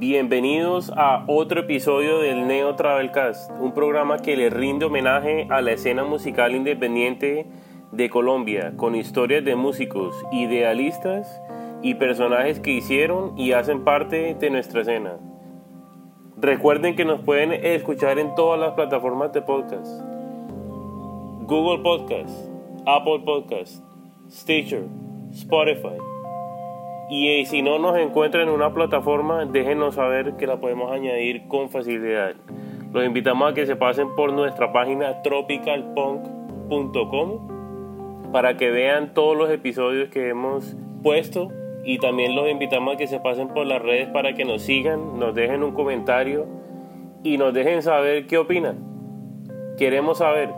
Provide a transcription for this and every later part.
Bienvenidos a otro episodio del Neo Travelcast, un programa que le rinde homenaje a la escena musical independiente de Colombia, con historias de músicos, idealistas y personajes que hicieron y hacen parte de nuestra escena. Recuerden que nos pueden escuchar en todas las plataformas de podcast. Google Podcast, Apple Podcast, Stitcher, Spotify. Y eh, si no nos encuentran en una plataforma, déjenos saber que la podemos añadir con facilidad. Los invitamos a que se pasen por nuestra página tropicalpunk.com para que vean todos los episodios que hemos puesto y también los invitamos a que se pasen por las redes para que nos sigan, nos dejen un comentario y nos dejen saber qué opinan. Queremos saber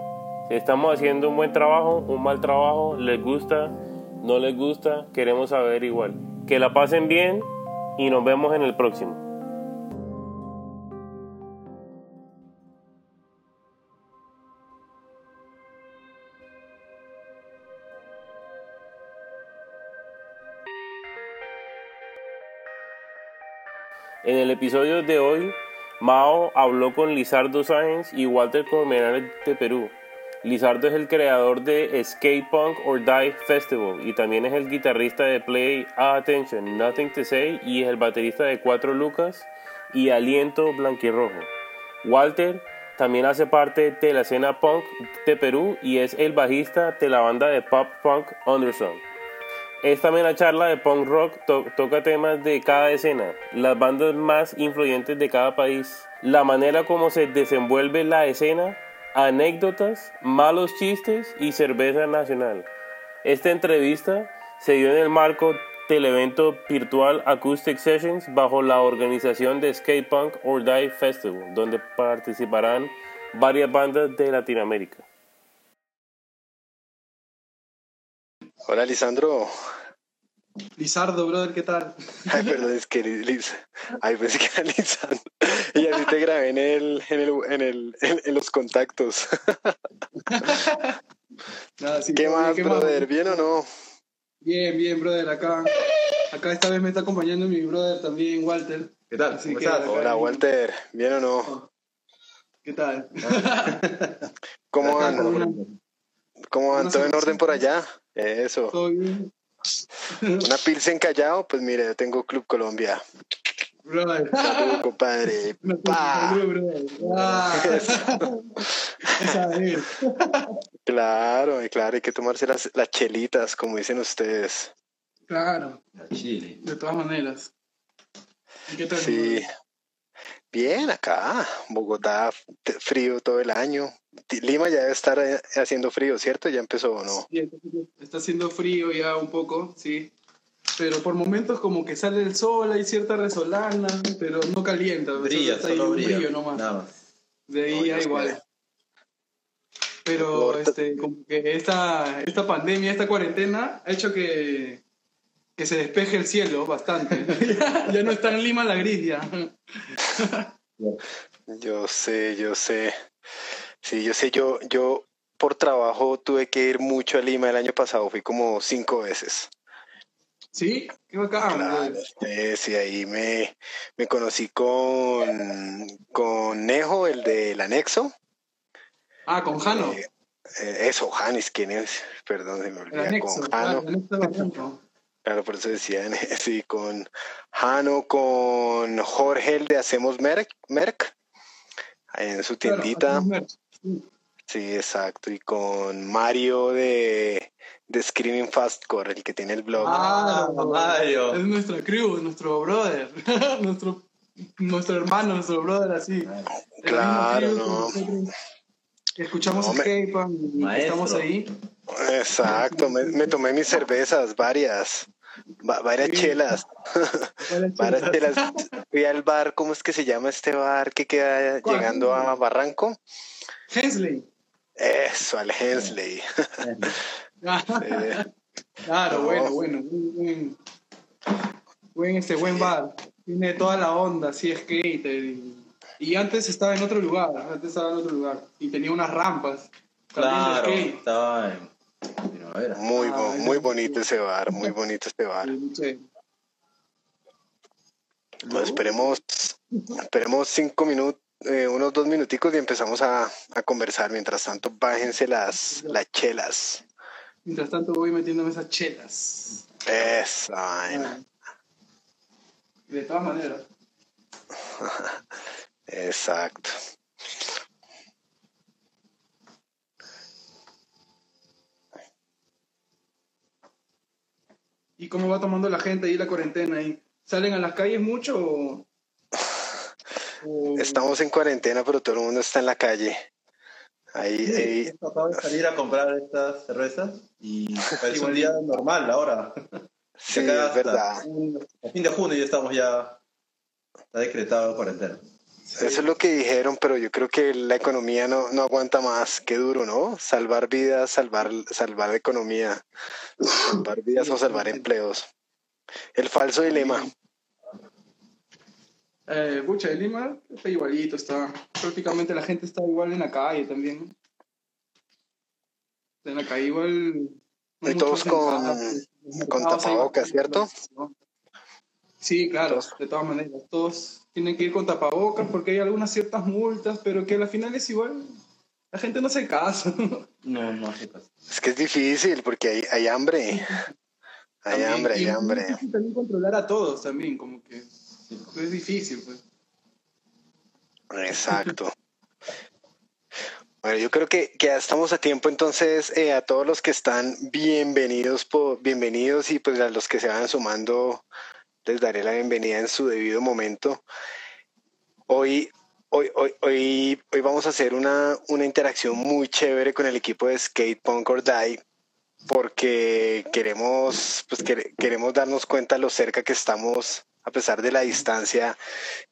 si estamos haciendo un buen trabajo, un mal trabajo, les gusta, no les gusta, queremos saber igual. Que la pasen bien y nos vemos en el próximo. En el episodio de hoy, Mao habló con Lizardo Sáenz y Walter Colmenares de Perú. Lizardo es el creador de Skate Punk or Die Festival y también es el guitarrista de Play Attention, Nothing to Say y es el baterista de Cuatro Lucas y Aliento Blanquirrojo. Walter también hace parte de la escena punk de Perú y es el bajista de la banda de pop punk Undersong. Es también la charla de punk rock, toca temas de cada escena, las bandas más influyentes de cada país, la manera como se desenvuelve la escena, anécdotas, malos chistes y cerveza nacional. Esta entrevista se dio en el marco del evento virtual Acoustic Sessions bajo la organización de Skate Punk or Die Festival, donde participarán varias bandas de Latinoamérica. Hola, Lisandro. Lizardo, brother, ¿qué tal? Ay, perdón, es que Liz. Ay, pensé que era Lisandro. Y así te grabé en el, en el, en el, en, los contactos. Nada, sí, ¿Qué más, ¿qué brother? ¿Bien o no? Bien, bien, brother. Acá, acá esta vez me está acompañando mi brother también, Walter. ¿Qué tal? Así ¿Cómo estás? Hola, Walter. ¿Bien o no? ¿Qué tal? ¿Cómo van? ¿Cómo van? ¿Todo en orden por allá? Eso. Todo bien. Una pilsen callado, pues mire, yo tengo Club Colombia. Brother. Salud, compadre. Pa. Ah. claro, claro, hay que tomarse las, las chelitas, como dicen ustedes. Claro. De todas maneras. ¿Qué tal? Sí. Bien, acá, Bogotá, frío todo el año. Lima ya debe estar eh, haciendo frío, ¿cierto? ¿Ya empezó o no? Sí, está haciendo frío ya un poco, sí. Pero por momentos como que sale el sol, hay cierta resolana, pero no calienta. Brilla, está solo brilla. Brillo nomás. Nada De ahí ya igual. Pero este, como que esta, esta pandemia, esta cuarentena ha hecho que, que se despeje el cielo bastante. ya no está en Lima la gris ya. yo sé, yo sé. Sí, yo sé, yo, yo por trabajo tuve que ir mucho a Lima el año pasado, fui como cinco veces. Sí, qué bacán. sí, ahí me, me conocí con, con Nejo, el del anexo. Ah, con Jano. Eh, eh, eso, Janis, ¿quién es? Perdón, se me olvidó. con Jano. Claro, por eso decían, sí, con Jano, con Jorge, el de Hacemos Merck, Merck en su tiendita. sí, exacto, y con Mario de, de Screaming Fastcore, el que tiene el blog. Ah, Mario. Es nuestra crew, nuestro brother, nuestro, nuestro hermano, nuestro brother, así. Claro, no. Escuchamos no, estamos ahí. Exacto, me, tomé mis cervezas, varias, varias chelas. varias chelas. Fui al bar, ¿cómo es que se llama este bar que queda llegando a Barranco? Hensley. Eso, al Hensley. Claro, bueno, bueno. Buen, buen, este, buen bar. Tiene toda la onda, así skate. Y, y antes estaba en otro lugar, antes estaba en otro lugar. Y tenía unas rampas. Claro, estaba en muy, ah, muy bonito ese bar, muy bonito este bar. esperemos, esperemos cinco minutos, eh, unos dos minuticos y empezamos a, conversar. Mientras tanto, bájense las, las chelas. Mientras tanto, voy metiéndome esas chelas. Esa vaina. De todas maneras. Exacto. ¿Y cómo va tomando la gente ahí la cuarentena? ¿Y ¿Salen a las calles mucho o, Estamos en cuarentena, pero todo el mundo está en la calle. Ahí, sí, Acabo de salir a comprar estas cervezas y parece un día normal ahora. Sí, es verdad. A fin de junio ya estamos ya está decretado cuarentena. Eso es lo que dijeron, pero yo creo que la economía no, no aguanta más. Qué duro, ¿no? Salvar vidas, salvar, salvar economía, salvar vidas o salvar empleos. El falso dilema. Eh, Bucha de Lima está igualito, está prácticamente la gente está igual en la calle también. En la calle igual. y todos con, con tapabocas, ¿cierto? Sí, claro, de todas maneras. Todos tienen que ir con tapabocas porque hay algunas ciertas multas, pero que al final es igual. La gente no hace caso. No, no hace caso. Es que es difícil porque hay, hay hambre. Hay hambre, hay hambre. Es también controlar a todos también, como que es difícil, pues. Exacto. Bueno, yo creo que, ya estamos a tiempo, entonces eh, a todos los que están bienvenidos, bienvenidos y pues a los que se van sumando les daré la bienvenida en su debido momento. Hoy, hoy, hoy, hoy, hoy vamos a hacer una, una interacción muy chévere con el equipo de Skate Punk or Die porque queremos, pues, queremos darnos cuenta lo cerca que estamos, a pesar de la distancia,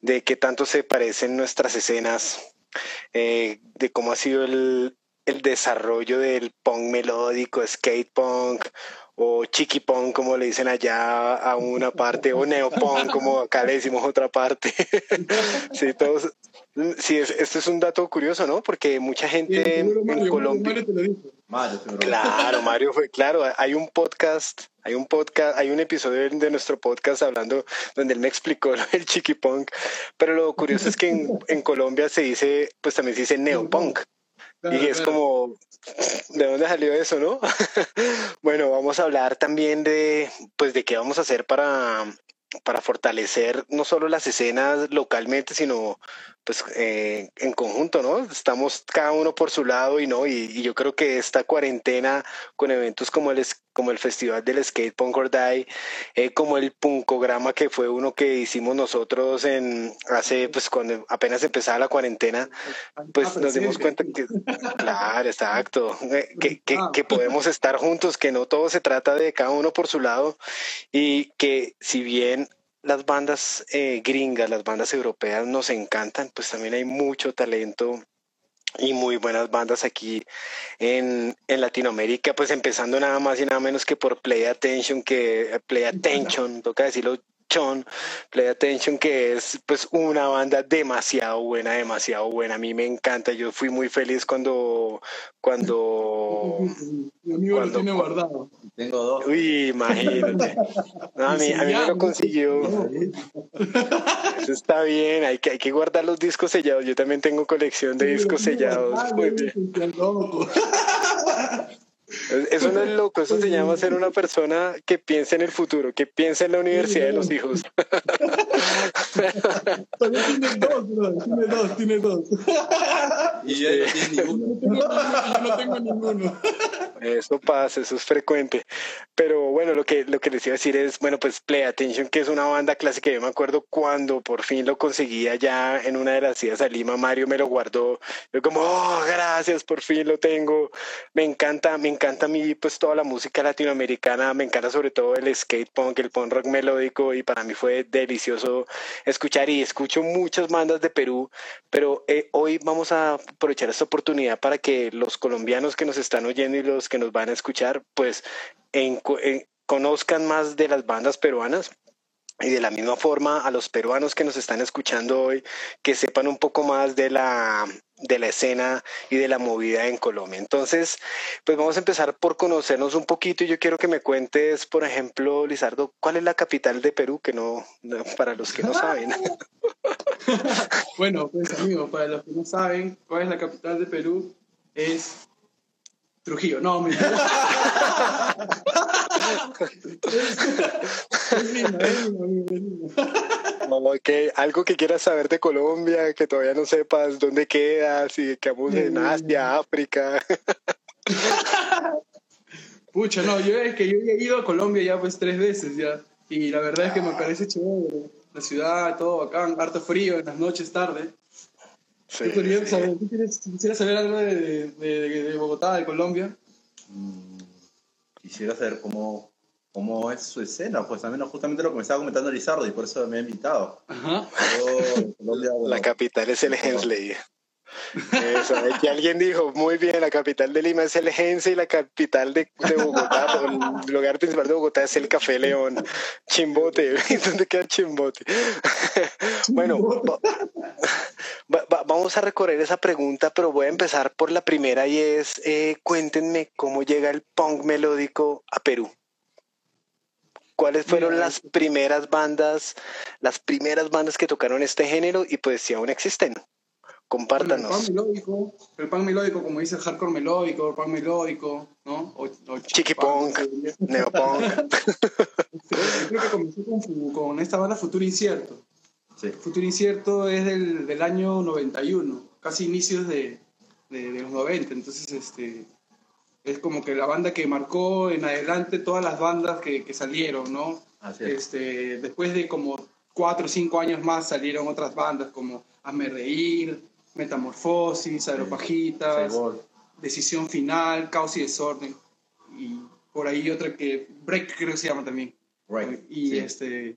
de qué tanto se parecen nuestras escenas, eh, de cómo ha sido el, el desarrollo del punk melódico, skate punk o chiqui punk como le dicen allá a una parte o neopunk como acá le decimos otra parte. sí, todos, sí, esto es un dato curioso, ¿no? Porque mucha gente en Colombia. claro, Mario fue, claro, hay un podcast, hay un podcast, hay un episodio de nuestro podcast hablando donde él me explicó el chiqui punk, pero lo curioso es que en, en Colombia se dice, pues también se dice neopunk y es como, ¿de dónde salió eso, no? bueno, vamos a hablar también de, pues, de qué vamos a hacer para, para fortalecer no solo las escenas localmente, sino pues eh, en conjunto, ¿no? Estamos cada uno por su lado y no, y, yo creo que esta cuarentena con eventos como el, como el Festival del Skate Punk or Die, eh, como el Punkograma que fue uno que hicimos nosotros en hace, pues cuando apenas empezaba la cuarentena, pues nos dimos cuenta que, claro, exacto, eh, que, que, que podemos estar juntos, que no todo se trata de cada uno por su lado y que si bien las bandas eh, gringas, las bandas europeas nos encantan, pues también hay mucho talento y muy buenas bandas aquí en, en, Latinoamérica, pues empezando nada más y nada menos que por Play Attention, que Play Attention, toca decirlo Chon, Play Attention, que es pues una banda demasiado buena, demasiado buena. A mí me encanta. Yo fui muy feliz cuando cuando mi amigo lo tiene guardado. Tengo dos. Uy, imagínate. a mí, a mí me lo consiguió. Eso está bien, hay que, hay que guardar los discos sellados. Yo también tengo colección de discos sellados. Muy bien. Eso no es loco, eso se llama ser una persona que piensa en el futuro, que piensa en la universidad de los hijos. tiene dos, bro. tiene dos, tiene dos. Y yo. Yo no tengo ninguno. Eso pasa, eso es frecuente. Pero bueno, lo que, lo que les iba a decir es, bueno, pues Play Attention, que es una banda clásica, yo me acuerdo cuando por fin lo conseguía ya en una de las idas a Lima, Mario me lo guardó. Yo como, oh, gracias, por fin lo tengo. Me encanta, me encanta a mí pues toda la música latinoamericana, me encanta sobre todo el skate punk, el punk rock melódico y para mí fue delicioso escuchar y escucho muchas bandas de Perú, pero eh, hoy vamos a aprovechar esta oportunidad para que los colombianos que nos están oyendo y los que nos van a escuchar pues en, conozcan más de las bandas peruanas y de la misma forma a los peruanos que nos están escuchando hoy, que sepan un poco más de la, de la escena y de la movida en Colombia. Entonces, pues vamos a empezar por conocernos un poquito y yo quiero que me cuentes, por ejemplo, Lizardo, ¿cuál es la capital de Perú? Que no, para los que no saben. bueno, pues amigos, para los que no saben, ¿cuál es la capital de Perú? Es Trujillo. No, me... algo que quieras saber de Colombia, que todavía no sepas dónde quedas, si quedamos en mm. Asia, África. Pucha, no, yo es que yo he ido a Colombia ya pues tres veces ya. Y la verdad es que me parece chévere. La ciudad, todo acá, harto frío en las noches, tarde. Sí, saber, quisiera saber algo de, de, de, Bogotá, de Colombia? Mm, quisiera saber cómo, cómo es su escena, pues también justamente lo que me estaba comentando Lizardo y por eso me ha invitado. Ajá. la capital es el Hensley. Eso, que alguien dijo, muy bien, la capital de Lima es el Gense y la capital de, de Bogotá, el lugar principal de Bogotá es el Café León. Chimbote, ¿dónde queda Chimbote? bueno, vamos a recorrer esa pregunta, pero voy a empezar por la primera y es, eh, cuéntenme cómo llega el punk melódico a Perú. ¿Cuáles fueron las primeras bandas, las primeras bandas que tocaron este género y pues si aún existen? Compártanos. el pan melódico, el pan melódico, como dice el hardcore melódico, el pan melódico, ¿no? O, Chiquipunk, neopunk. creo que comenzó con, con, esta banda Futuro Incierto. Sí. Futuro Incierto es del, del año 91, casi inicios de, de, de, los 90. Entonces, este, es como que la banda que marcó en adelante todas las bandas que, que salieron, ¿no? Este, después de como cuatro o cinco años más salieron otras bandas como Hazme Reír, Metamorfosis, Aeropajitas, Decisión Final, Caos y Desorden. Y por ahí otra que Break creo que se llama también. y este,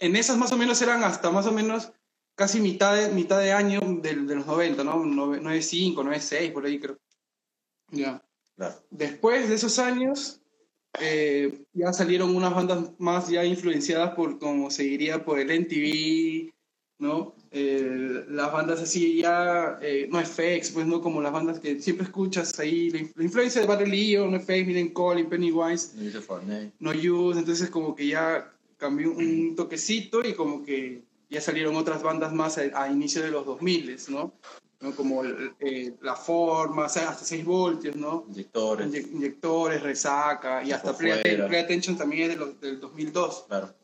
en esas más o menos eran hasta más o menos casi mitad de, mitad de año de, de los 90, ¿no? 95, 96, por ahí creo. Ya. Después de esos años, eh, ya salieron unas bandas más ya influenciadas por, como se diría, por el MTV, ¿no? Eh, las bandas así ya, eh, no FX, pues no como las bandas que siempre escuchas ahí, la, influencia de Barry Leo, no FX, Miren Collin, Pennywise, no Use, entonces como que ya cambió un toquecito y como que ya salieron otras bandas más a, a inicio de los 2000, ¿no? ¿no? como eh, la forma, o sea, hasta 6 voltios, ¿no? Inyectores. inyectores, resaca, y hasta Play, Play, Attention también es de del 2002. Claro.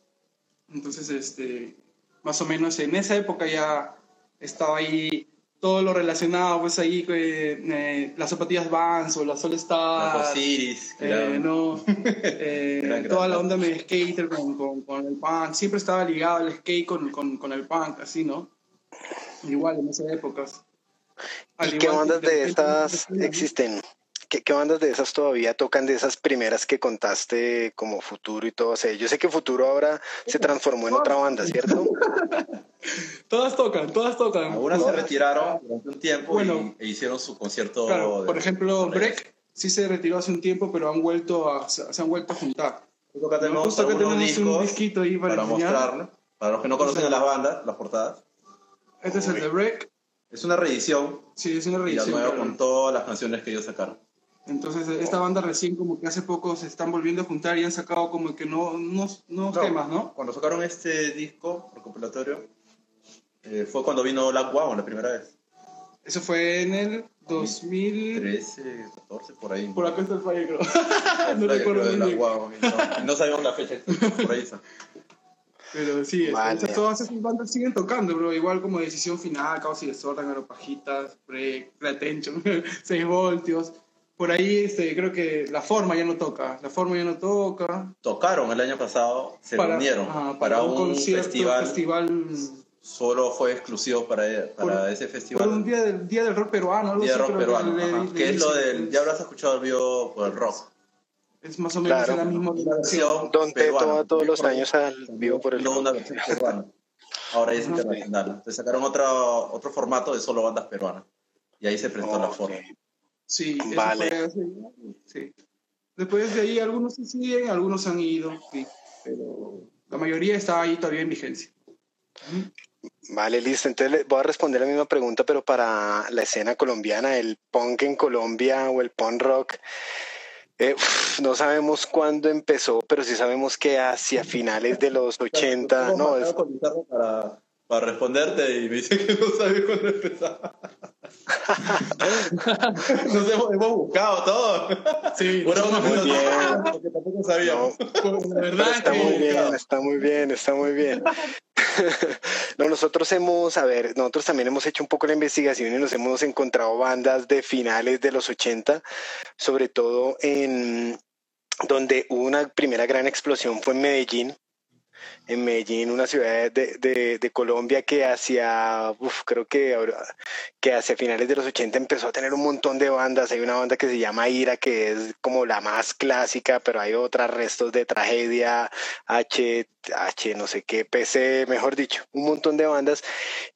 Entonces, este, más o menos en esa época ya estaba ahí todo lo relacionado, pues ahí eh, las zapatillas Vans o la Sol Star. Los Osiris, eh, no, eh, toda la onda de skater con, con, con, el punk. Siempre estaba ligado el skate con, con, con el punk, así, ¿no? Igual en esas épocas. ¿Y qué bandas de estas existen? ¿Qué, ¿Qué, bandas de esas todavía tocan de esas primeras que contaste como Futuro y todo? O sea, yo sé que Futuro ahora se transformó en otra banda, ¿cierto? todas tocan, todas tocan. Algunas se retiraron durante un tiempo bueno, e hicieron su concierto. Claro, por ejemplo, Break sí se retiró hace un tiempo, pero han vuelto a, se han vuelto a juntar. Justo tenemos, que tenemos un disquito ahí para, para mostrarlo. Para los que no conocen a las bandas, las portadas. Este es el de Break. Es una reedición. Sí, es una reedición. Y la nueva con todas las canciones que ellos sacaron. Entonces, esta banda recién como que hace poco se están volviendo a juntar y han sacado como que no, unos, temas, ¿no? Cuando sacaron este disco recopilatorio, eh, fue cuando vino Black Wow la primera vez. Eso fue en el 2013, 14, por ahí. Por acá está el fallo, creo. no recuerdo bien. No, no sabíamos la fecha, por ahí está. Pero sí, vale. todas esas bandas siguen tocando, bro. Igual como Decisión Final, Caos y Desorden, Aeropajitas, Break, Attention, 6 voltios por ahí este, creo que la forma ya no toca, la forma ya no toca. Tocaron el año pasado, se reunieron para, un, festival, Solo fue exclusivo para, para ese festival. Por un día del, día del rock peruano. Día del rock peruano, que, es lo del, ya habrás escuchado el video por el rock. Es más o menos claro, la misma versión. Donde todos los años al vivo por el no una versión peruana. Ahora es internacional. Entonces sacaron otro, otro formato de solo bandas peruanas. Y ahí se prestó la forma. Sí, vale. sí. Después de ahí algunos se siguen, algunos han ido, sí, pero la mayoría está ahí todavía en vigencia. Vale, listo. Entonces voy a responder la misma pregunta, pero para la escena colombiana, el punk en Colombia o el punk rock. Eh, no sabemos cuándo empezó, pero sí sabemos que hacia finales de los 80, no, es... para, para responderte y me dice que no sabe cuándo empezaba. Nos hemos, hemos, buscado todo. Sí, bueno, muy bien. Porque tampoco sabíamos. la verdad está muy bien, está muy bien, está muy bien. no, nosotros hemos, a ver, nosotros también hemos hecho un poco la investigación y nos hemos encontrado bandas de finales de los 80, sobre todo en donde hubo una primera gran explosión fue en Medellín, en Medellín, una ciudad de, de, Colombia que hacia, creo que, que hacia finales de los 80 empezó a tener un montón de bandas. Hay una banda que se llama Ira, que es como la más clásica, pero hay otras restos de tragedia, H, H, no sé qué, PC, mejor dicho, un montón de bandas.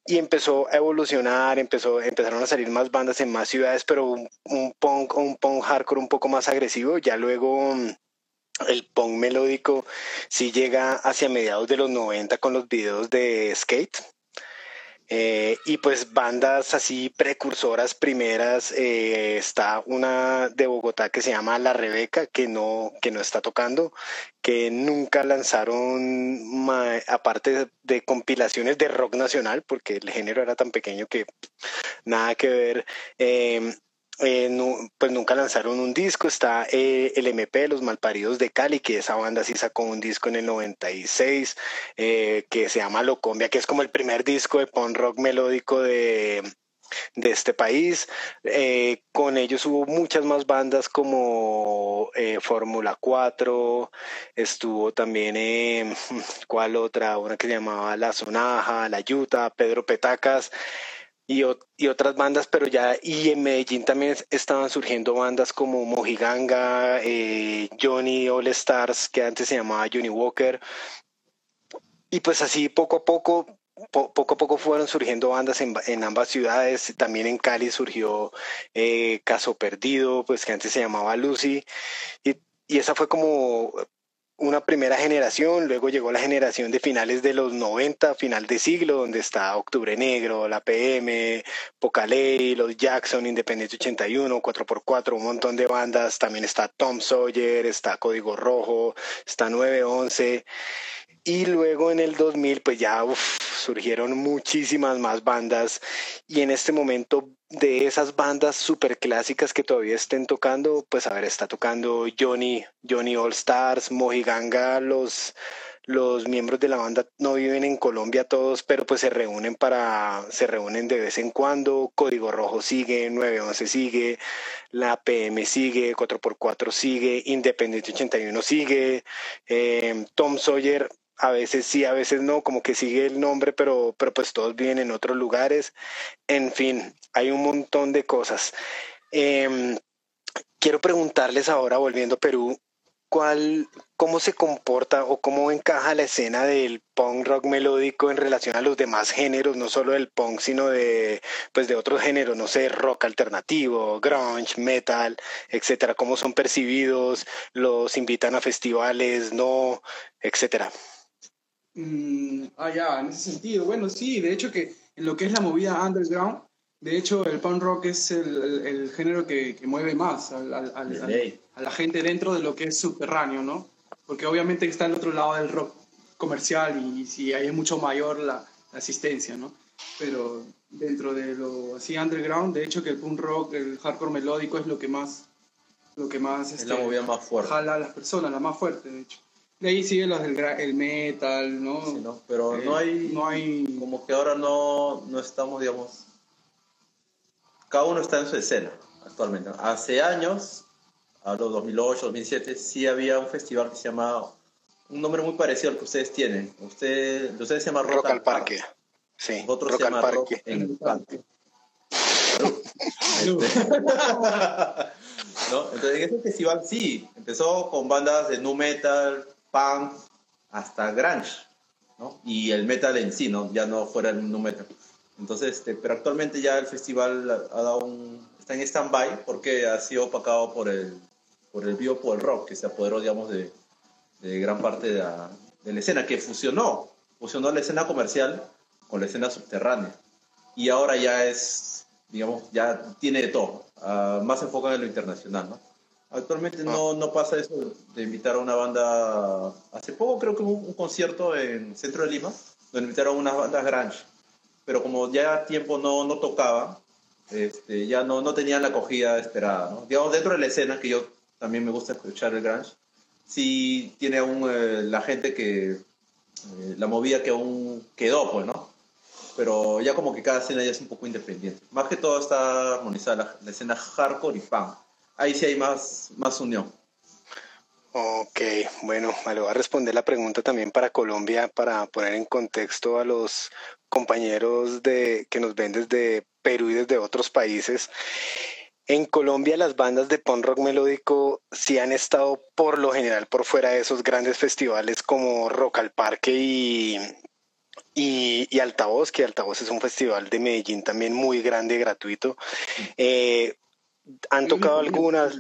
Y empezó a evolucionar, empezó, empezaron a salir más bandas en más ciudades, pero un, un punk, un punk hardcore un poco más agresivo. Ya luego el punk melódico sí llega hacia mediados de los 90 con los videos de skate. Eh, y pues bandas así precursoras primeras, eh, está una de Bogotá que se llama La Rebeca, que no, que no está tocando, que nunca lanzaron, aparte de compilaciones de rock nacional, porque el género era tan pequeño que nada que ver. Eh, eh, pues nunca lanzaron un disco. Está eh, el MP, Los Malparidos de Cali, que esa banda sí sacó un disco en el 96, eh, que se llama Locombia, que es como el primer disco de punk rock melódico de, de este país. con ellos hubo muchas más bandas como Fórmula 4, estuvo también, ¿cuál otra? Una que se llamaba La Sonaja, La Yuta, Pedro Petacas y, otras bandas, pero ya, y en Medellín también estaban surgiendo bandas como Mojiganga, eh, Johnny All Stars, que antes se llamaba Johnny Walker, y pues así poco a poco, poco a poco fueron surgiendo bandas en, en, ambas ciudades, también en Cali surgió eh, Caso Perdido, pues que antes se llamaba Lucy, y esa fue como una primera generación, luego llegó la generación de finales de los 90, final de siglo, donde está Octubre Negro, la PM, Poca Ley, los Jackson, Independiente 81, 4x4, un montón de bandas, también está Tom Sawyer, está Código Rojo, está 911. Y luego en el 2000 pues ya surgieron muchísimas más bandas y en este momento de esas bandas super clásicas que todavía estén tocando, pues a ver, está tocando Johnny, Johnny All Stars, Mojiganga, los, los miembros de la banda no viven en Colombia todos, pero pues se reúnen para, se reúnen de vez en cuando, Código Rojo sigue, 911 sigue, la PM sigue, 4x4 sigue, Independiente 81 sigue, eh, Tom Sawyer a veces sí, a veces no, como que sigue el nombre, pero, pero pues todos viven en otros lugares. En fin, hay un montón de cosas. Em, quiero preguntarles ahora, volviendo a Perú, ¿cuál, ¿cómo se comporta o cómo encaja la escena del punk rock melódico en relación a los demás géneros, no solo del punk, sino de, pues de otros géneros, no sé, rock alternativo, grunge, metal, etcétera? ¿Cómo son percibidos? ¿Los invitan a festivales? ¿No? Etcétera. Mm, ah, ya, en ese sentido. Bueno, sí, de hecho que en lo que es la movida underground, de hecho el punk rock es el, el, género que, que, mueve más al, al, a la gente dentro de lo que es subterráneo, ¿no? Porque obviamente está el otro lado del rock comercial y, si hay mucho mayor la, asistencia, ¿no? Pero dentro de lo así underground, de hecho que el punk rock, el hardcore melódico es lo que más lo que más es la este, movida más fuerte. Jala a las personas, la más fuerte, de hecho. De ahí siguen los del el metal, ¿no? Sí, ¿no? Pero no, hay, no hay... Como que ahora no, no estamos, digamos... Cada uno está en su escena actualmente. Hace años, hablo 2008, 2007, sí había un festival que se llamaba... Un nombre muy parecido al que ustedes tienen. Usted, ustedes se llama Rock, al Parque. Sí, Otro se llama Rock en el Parque. ¿No? Entonces, en ese festival sí, empezó con bandas de nu metal, punk hasta grunge, ¿no? Y el metal en sí, ¿no? Ya no fuera el nu metal. Entonces, este, pero actualmente ya el festival ha dado un, está en stand-by porque ha sido opacado por el, por el biopo rock, que se apoderó, digamos, de, de gran parte de la, de la escena, que fusionó, fusionó la escena comercial con la escena subterránea. Y ahora ya es, digamos, ya tiene de todo, uh, más enfocado en lo internacional, ¿no? Actualmente no, no pasa eso de invitar a una banda. Hace poco creo que hubo un, concierto en Centro de Lima, donde invitaron unas bandas grunge. Pero como ya tiempo no, no tocaba, este, ya no, no tenían la acogida esperada. ¿no? Digamos, dentro de la escena, que yo también me gusta escuchar el grunge, sí tiene aún eh, la gente que. Eh, la movida que aún quedó, pues, ¿no? Pero ya como que cada escena ya es un poco independiente. Más que todo está armonizada la, la escena hardcore y punk ahí sí hay más, más unión. Ok, bueno, me voy a responder la pregunta también para Colombia, para poner en contexto a los compañeros de, que nos ven desde Perú y desde otros países. En Colombia las bandas de punk rock melódico sí han estado por lo general por fuera de esos grandes festivales como Rock al Parque y, y, Altavoz, que Altavoz es un festival de Medellín también muy grande, gratuito. Eh, han tocado algunas,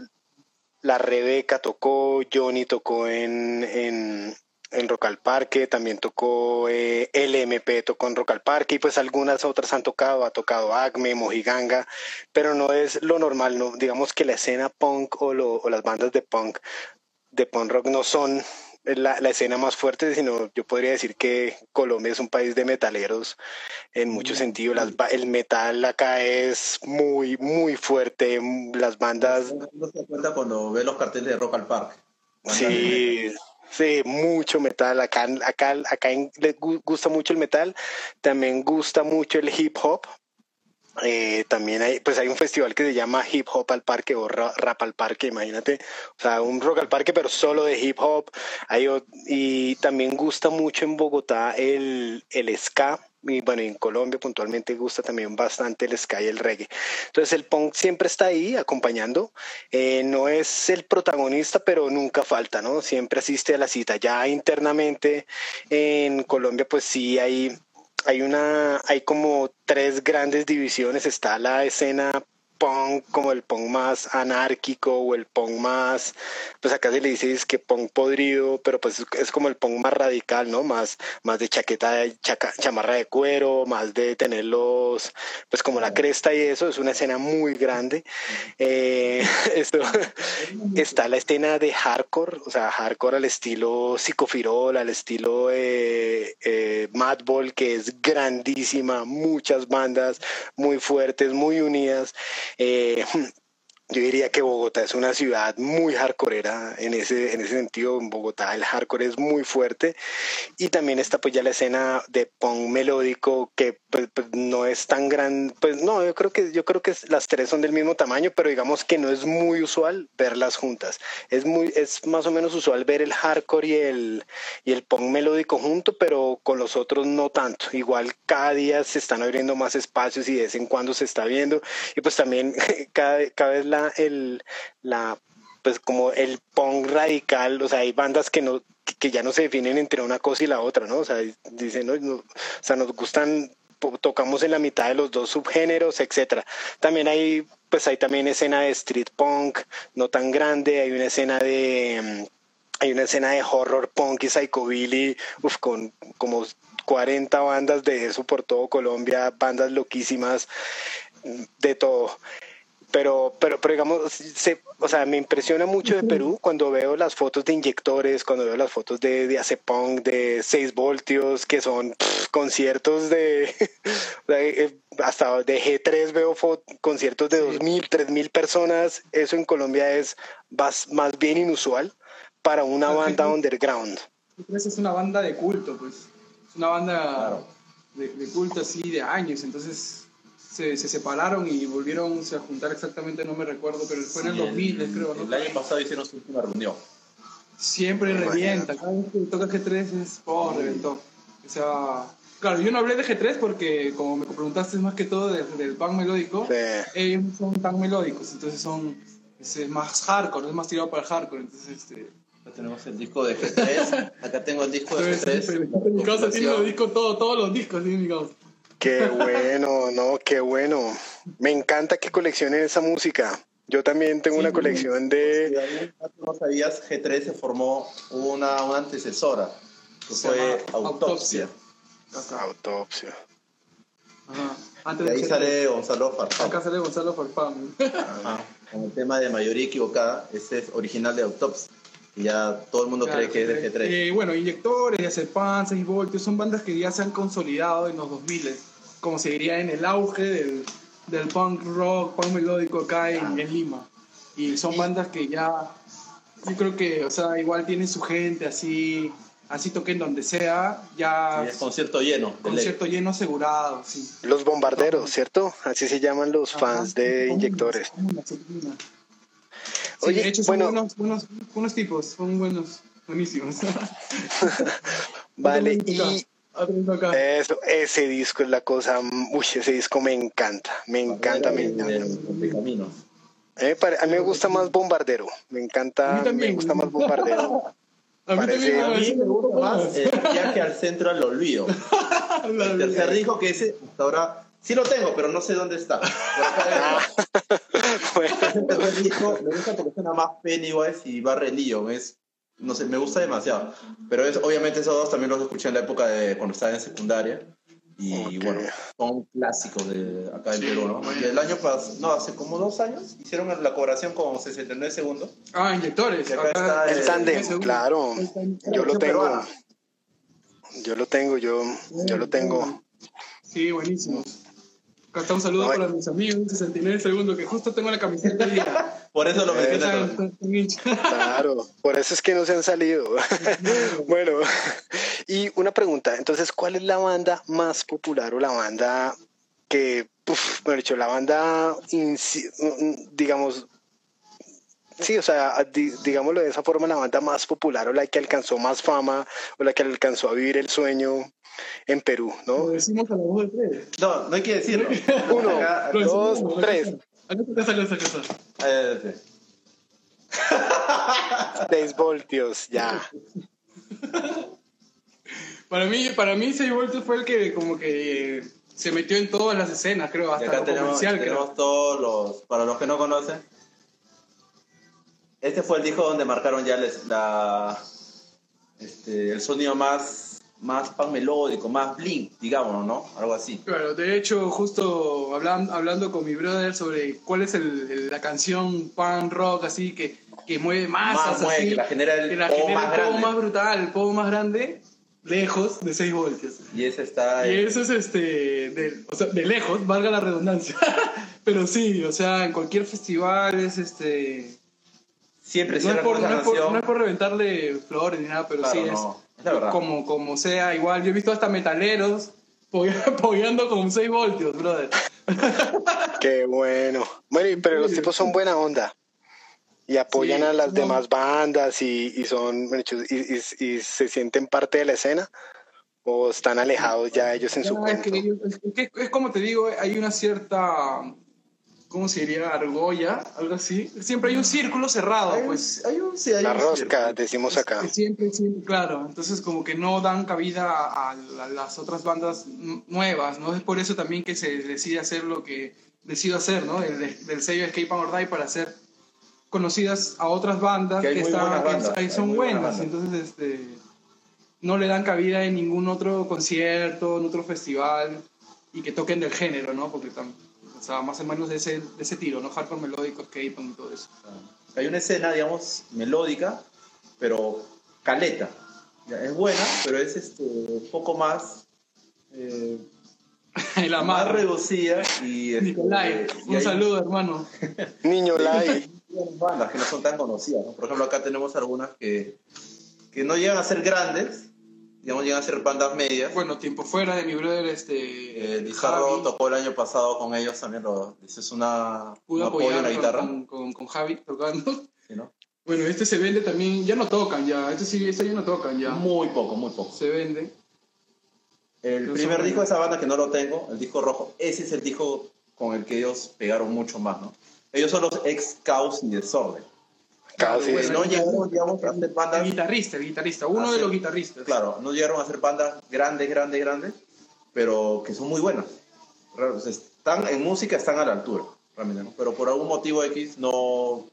la Rebeca tocó, Johnny tocó en, en, en Rock al Parque, también tocó eh, LMP, tocó en Rock al Parque y pues algunas otras han tocado, ha tocado Acme, Mojiganga, pero no es lo normal, no digamos que la escena punk o, lo, o las bandas de punk de punk rock no son la, la, escena más fuerte, sino yo podría decir que Colombia es un país de metaleros en muchos mm. sentidos. el metal acá es muy, muy fuerte. Las bandas. No se cuenta cuando ve los carteles de Rock al Parque. Sí. Sí, mucho metal. Acá, acá, acá le gusta mucho el metal. También gusta mucho el hip hop. Eh, también hay, pues hay un festival que se llama Hip Hop al Parque o Rap al Parque, imagínate, o sea, un rock al parque, pero solo de hip hop. Hay, y también gusta mucho en Bogotá el, el ska, y bueno, en Colombia puntualmente gusta también bastante el ska y el reggae. Entonces el punk siempre está ahí acompañando, eh, no es el protagonista, pero nunca falta, ¿no? Siempre asiste a la cita. Ya internamente en Colombia pues sí hay hay una, hay como tres grandes divisiones. Está la escena punk como el punk más anárquico o el punk más, pues acá se le dice es que punk podrido, pero pues es como el punk más radical, ¿no? Más, más de chaqueta, de chamarra de cuero, más de tenerlos, pues como la cresta y eso, es una escena muy grande. Eh, esto, está la escena de hardcore, o sea, hardcore al estilo psicofirol, al estilo eh, eh, Madball, que es grandísima, muchas bandas muy fuertes, muy unidas. Eh, yo diría que Bogotá es una ciudad muy hardcoreera en ese, en ese sentido. En Bogotá el hardcore es muy fuerte y también está pues ya la escena de punk melódico que pues, pues, no es tan gran, pues no, yo creo que yo creo que las tres son del mismo tamaño, pero digamos que no es muy usual verlas juntas. Es muy es más o menos usual ver el hardcore y el y el punk melódico junto, pero con los otros no tanto. Igual cada día se están abriendo más espacios y de vez en cuando se está viendo y pues también cada, cada vez la el la pues como el punk radical, o sea, hay bandas que no que ya no se definen entre una cosa y la otra, ¿no? O sea, dicen, o sea, nos gustan tocamos en la mitad de los dos subgéneros, etcétera. También hay, pues hay también escena de street punk, no tan grande, hay una escena de, hay una escena de horror punk y psychobilly, uf, con como 40 bandas de eso por todo Colombia, bandas loquísimas, de todo pero, pero, pero digamos, se, o sea, me impresiona mucho de Perú cuando veo las fotos de inyectores, cuando veo las fotos de, de Acepong, de 6 voltios, que son conciertos de, eh, hasta de G3 veo conciertos de 2.000, 3.000 personas. Eso en Colombia es más, más bien inusual para una banda underground. Es una banda de culto, pues. Es una banda de, de culto así de años, entonces se, separaron y volvieron a juntar exactamente, no me recuerdo, pero fue en el 2000, creo. El año pasado hicieron su última reunión. Siempre revienta, cada vez que toca G3 es, oh, reventó. O sea, claro, yo no hablé de G3 porque, como me preguntaste más que todo del, del punk melódico, ellos no son tan melódicos, entonces son es más hardcore, es más tirado para el hardcore, entonces este... Acá tenemos el disco de G3, acá tengo el disco de G3. En mi casa tiene los discos, todo, todos los discos, ¿sí? mi casa. Qué bueno, no, qué bueno. Me encanta que coleccionen esa música. Yo también tengo una colección de... no sabías, G3 se formó una, una antecesora fue Autopsia. Autopsia. Ajá. Antes de ahí sale Gonzalo Farfán. Acá sale Gonzalo Farfán. Ajá. Con el tema de mayoría equivocada, este es original de Autopsia. Y ya todo el mundo cree que es de G3. Eh, bueno, Inyectores, Pan, 6 Voltios, son bandas que ya se han consolidado en los 2000, como se diría en el auge del, del punk rock, punk melódico acá en, en Lima. Y son bandas que ya, yo creo que, o sea, igual tienen su gente así, así toquen donde sea, ya... es concierto lleno. Concierto lleno asegurado, sí. Los bombarderos, ¿cierto? Así se llaman los fans de Inyectores. Oye, de hecho, son bueno, buenos, buenos, buenos, tipos, son buenos, buenísimos. vale, y eso, ese disco es la cosa, uy, ese disco me encanta, me encanta, me encanta. Eh, a mí me gusta más Bombardero, me encanta, me gusta más Bombardero. A mí, Parece, a mí me gusta más el viaje al centro al olvido. el tercer disco que ese, hasta ahora sí lo tengo, pero no sé dónde está. bueno. El tercer disco me gusta porque suena más Pennywise y Barry Leon, es no sé, me gusta demasiado. Pero es, obviamente esos dos también los escuché en la época de cuando estaba en secundaria. Y bueno, son clásicos de acá en Perú, ¿no? Y el año pasado, no, hace como dos años, hicieron la colaboración con 69 segundos. Ah, inyectores. Acá está el, tandem, claro. Yo lo tengo. Yo lo tengo, yo, yo lo tengo. Sí, buenísimo. Acá está un saludo para mis amigos, 69 segundos, que justo tengo la camiseta ahí. Por eso lo mencioné. Claro, por eso es que no se han salido. bueno, y una pregunta, entonces, ¿cuál es la banda más popular o la banda que, bueno, dicho, la banda, digamos, sí, o sea, digámoslo de esa forma, la banda más popular o la que alcanzó más fama o la que alcanzó a vivir el sueño en Perú, ¿no? Lo decimos a la voz de tres. No, no hay que decirlo. Uno, dos, tres. Seis voltios, ya. Para mí, para mí 6 voltios fue el que como que se metió en todas las escenas, creo, hasta acá tenemos, tenemos todos los, para los que no conocen, este fue el disco donde marcaron ya la, este, el sonido más más pan melódico, más bling, digamos, ¿no? Algo así. Claro, de hecho, justo hablando, hablando con mi brother sobre cuál es el, la canción pan rock así que, que mueve más, más mueve, que la genera el, más, más brutal, el poco más grande, lejos de 6 voltios. Y ese está... Y eso es este, de, o sea, de lejos, valga la redundancia. Pero sí, o sea, en cualquier festival es este... Siempre, no es, por, no, es por, no es por reventarle flores ni nada, pero sí es como, como sea, igual. Yo he visto hasta metaleros apoyando con 6 voltios, brother. Qué bueno. Bueno, pero los tipos son buena onda. Y apoyan a las demás bandas y, y son y, y, se sienten parte de la escena o están alejados ya ellos en su cuento. es como te digo, hay una cierta ¿cómo se diría? Argolla, algo así. Siempre hay un círculo cerrado, pues. Hay un, sí, hay la rosca, decimos acá. Siempre, siempre, claro. Entonces, como que no dan cabida a, las otras bandas nuevas, ¿no? Es por eso también que se decide hacer lo que decido hacer, ¿no? El, del sello Escape and Die para hacer conocidas a otras bandas que, están, ahí son buenas. Entonces, este, no le dan cabida en ningún otro concierto, en otro festival y que toquen del género, ¿no? Porque también sea, más o menos de ese, de ese tiro, ¿no? Hardcore melódico, skate y todo eso. Hay una escena, digamos, melódica, pero caleta. es buena, pero es este, un poco más... Eh, la más reducida y... Este, Nicolai, un saludo, hermano. Niño Lai. bandas que no son tan conocidas, ¿no? Por ejemplo, acá tenemos algunas que, que no llegan a ser grandes, digamos, llegan a ser bandas medias. Bueno, tiempo fuera de mi brother, este. Eh, tocó el año pasado con ellos también, lo, es una. Pudo apoyar una guitarra. Con, con, con, Javi tocando. Sí, ¿no? Bueno, este se vende también, ya no tocan ya, este sí, este ya no tocan ya. Muy poco, muy poco. Se vende. El primer disco de esa banda que no lo tengo, el disco rojo, ese es el disco con el que ellos pegaron mucho más, ¿no? Ellos son los ex Caos y Desorden. Casi. Pues no llegaron, digamos, a hacer bandas. El guitarrista, el guitarrista, uno de los guitarristas. Claro, no llegaron a hacer bandas grandes, grandes, grandes, pero que son muy buenas. Están, en música están a la altura, realmente, ¿no? Pero por algún motivo X no,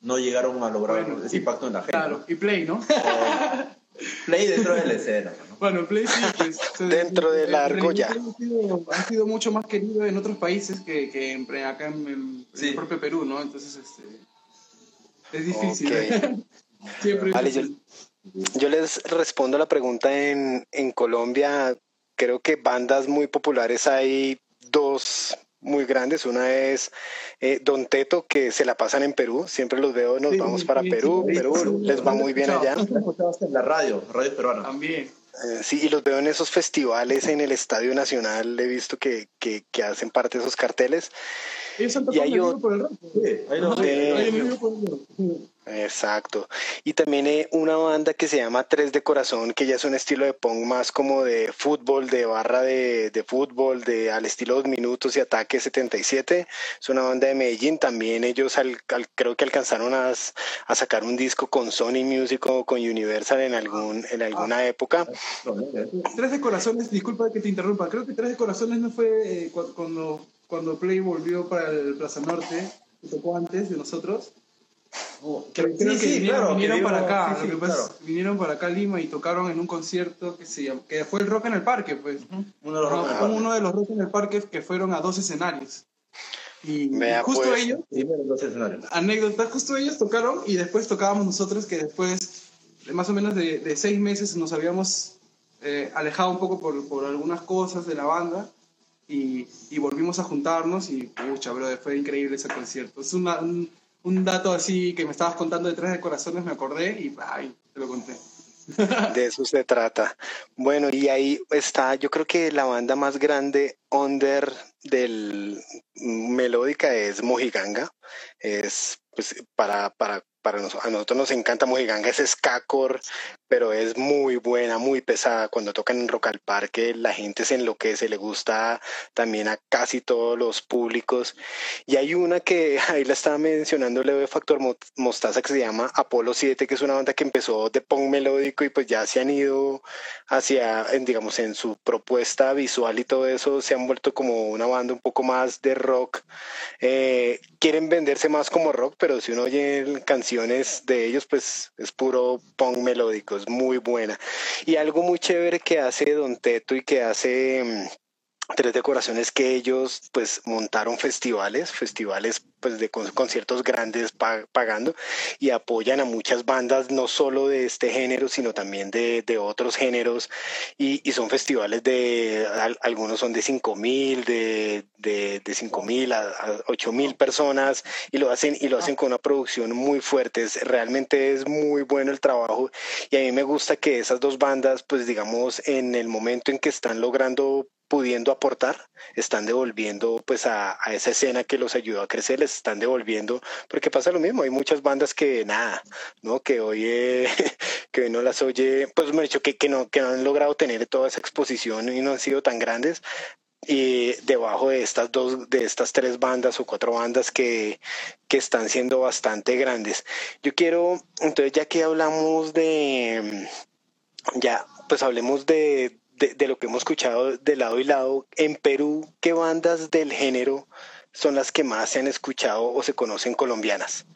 no llegaron a lograr ese impacto en la gente. Claro, y Play, ¿no? Play dentro de la escena. Bueno, Play sí, pues, dentro de la argolla. Ha sido, mucho más querido en otros países que, que en, acá en, el propio Perú, ¿no? Entonces, este, es difícil. Siempre vale, yo, yo, les respondo la pregunta en, en Colombia. Creo que bandas muy populares hay dos muy grandes. Una es eh, Don Teto, que se la pasan en Perú. Siempre los veo, nos vamos para Perú. Perú les va muy bien allá. En la radio, radio peruana. También. Eh, sí, y los veo en esos festivales en el Estadio Nacional. He visto que, que, que hacen parte de esos carteles. y hay ahí Exacto. Y también hay una banda que se llama Tres de Corazón, que ya es un estilo de punk más como de fútbol, de barra de, fútbol, de al estilo dos minutos y ataque 77. Es una banda de Medellín. También ellos al, creo que alcanzaron a, sacar un disco con Sony Music o con Universal en algún en alguna época. Tres de Corazones, disculpa que te interrumpa, creo que Tres de Corazones no fue eh, cuando, cuando Play volvió para el Plaza Norte, tocó antes de nosotros. Oh, creo, sí, que sí, vinieron, vinieron para acá, vinieron para acá a Lima y tocaron en un concierto que se que fue el Rock en el Parque, pues. Uno de los Rock, en el uno de los Rock en el Parque que fueron a dos escenarios. Y justo pues. ellos, anécdota, justo ellos tocaron y después tocábamos nosotros que después, de más o menos de, de seis meses, nos habíamos eh, alejado un poco por, por, algunas cosas de la banda y, y volvimos a juntarnos y pucha, bro, fue increíble ese concierto. Es una, un, un dato así que me estabas contando de Tres de Corazones, me acordé y ay, te lo conté. De eso se trata. Bueno, y ahí está, yo creo que la banda más grande under del melódica es Mojiganga. Es pues para, para para a nosotros nos encanta Mojiganga, es Skakor, pero es muy buena, muy pesada. Cuando tocan en Rock al Parque, la gente se enloquece, le gusta también a casi todos los públicos. Y hay una que ahí la estaba mencionando Leo de Factor Mostaza que se llama Apolo 7, que es una banda que empezó de punk melódico y pues ya se han ido hacia, digamos, en su propuesta visual y todo eso, se han vuelto como una banda un poco más de rock. Eh, quieren venderse más como rock, pero si uno oye de ellos, pues es puro punk melódico, es muy buena. Y algo muy chévere que hace Don Teto y que hace mm, Tres Decoraciones que ellos pues montaron festivales, festivales pues de conciertos grandes pagando y apoyan a muchas bandas no solo de este género sino también de, de otros géneros y, y, son festivales de algunos son de cinco mil de, de, de cinco mil a, ocho mil personas y lo hacen y lo hacen con una producción muy fuerte. Es, realmente es muy bueno el trabajo y a mí me gusta que esas dos bandas pues digamos en el momento en que están logrando pudiendo aportar, están devolviendo pues a, esa escena que los ayudó a crecer, les están devolviendo, porque pasa lo mismo, hay muchas bandas que nada, ¿no? Que hoy, que no las oye, pues me dicho que, que, no, que no han logrado tener toda esa exposición y no han sido tan grandes, y debajo de estas dos, de estas tres bandas o cuatro bandas que, que están siendo bastante grandes. Yo quiero, entonces ya que hablamos de, ya, pues hablemos de, de, lo que hemos escuchado de lado y lado, en Perú, ¿qué bandas del género son las que más se han escuchado o se conocen colombianas?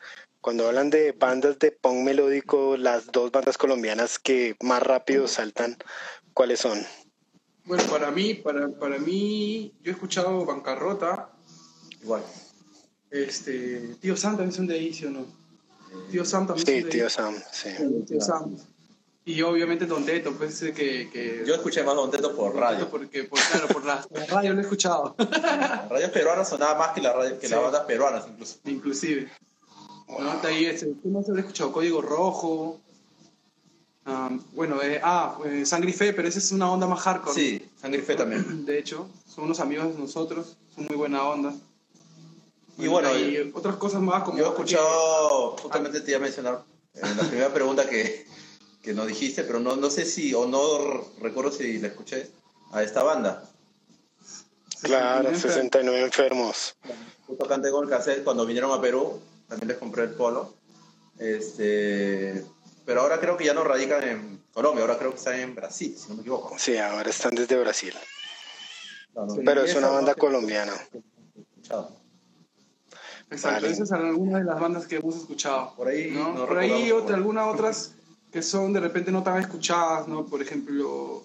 Cuando hablan de bandas de punk melódico, las dos bandas colombianas que más rápido saltan, ¿cuáles son? Bueno, para mí, para, para mí, yo he escuchado Bancarrota. Igual. Este, Tío Sam también son de ahí, ¿sí o no? Tío Sam también. Sí, Tío Sam, sí. Tío Sam. Y obviamente Don Teto, pues que, que... Yo escuché más Don Teto por radio. Porque, por, claro, por la, radio lo he escuchado. Las radios peruanas sonaba más que, la radio, que las bandas peruanas, incluso. Inclusive. ¿No? ahí, este, ¿qué más he escuchado? Código Rojo. bueno, eh, ah, eh, Sangre y Fe, pero esa es una onda más hardcore. Sí, Sangre y Fe también. De hecho, son unos amigos de nosotros, son muy buena onda. Y bueno, y otras cosas más como... Yo he escuchado, justamente te iba a mencionar, en la primera pregunta que que no dijiste, pero no, no sé si, o no recuerdo si la escuché, a esta banda. Claro, 69 enfermos. Justo canté con el cassette cuando vinieron a Perú, también les compré el polo. Este, pero ahora creo que ya no radican en Colombia, ahora creo que están en Brasil, si no me equivoco. Sí, ahora están desde Brasil. pero es una banda colombiana. Exacto, esas son algunas de las bandas que hemos escuchado. Por ahí, ¿no? Por ahí otra, algunas otras que son de repente no tan escuchadas, ¿no? Por ejemplo,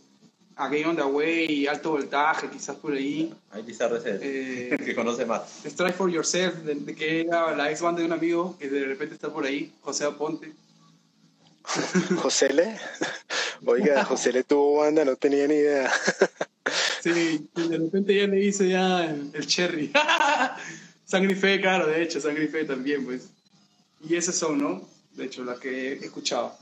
A Game on the Way, Alto Voltaje, quizás por ahí. Ahí quizás eh, que conoce más. Strike for Yourself, de, que era la ex banda de un amigo que de repente está por ahí, José Aponte. José Le, oiga, José Le tuvo banda, no tenía ni idea. sí, de repente ya le hice ya el, cherry. Sangre y Fe, claro, de hecho, Sangre y Fe también, pues. Y esas son, ¿no? De hecho, las que he escuchado.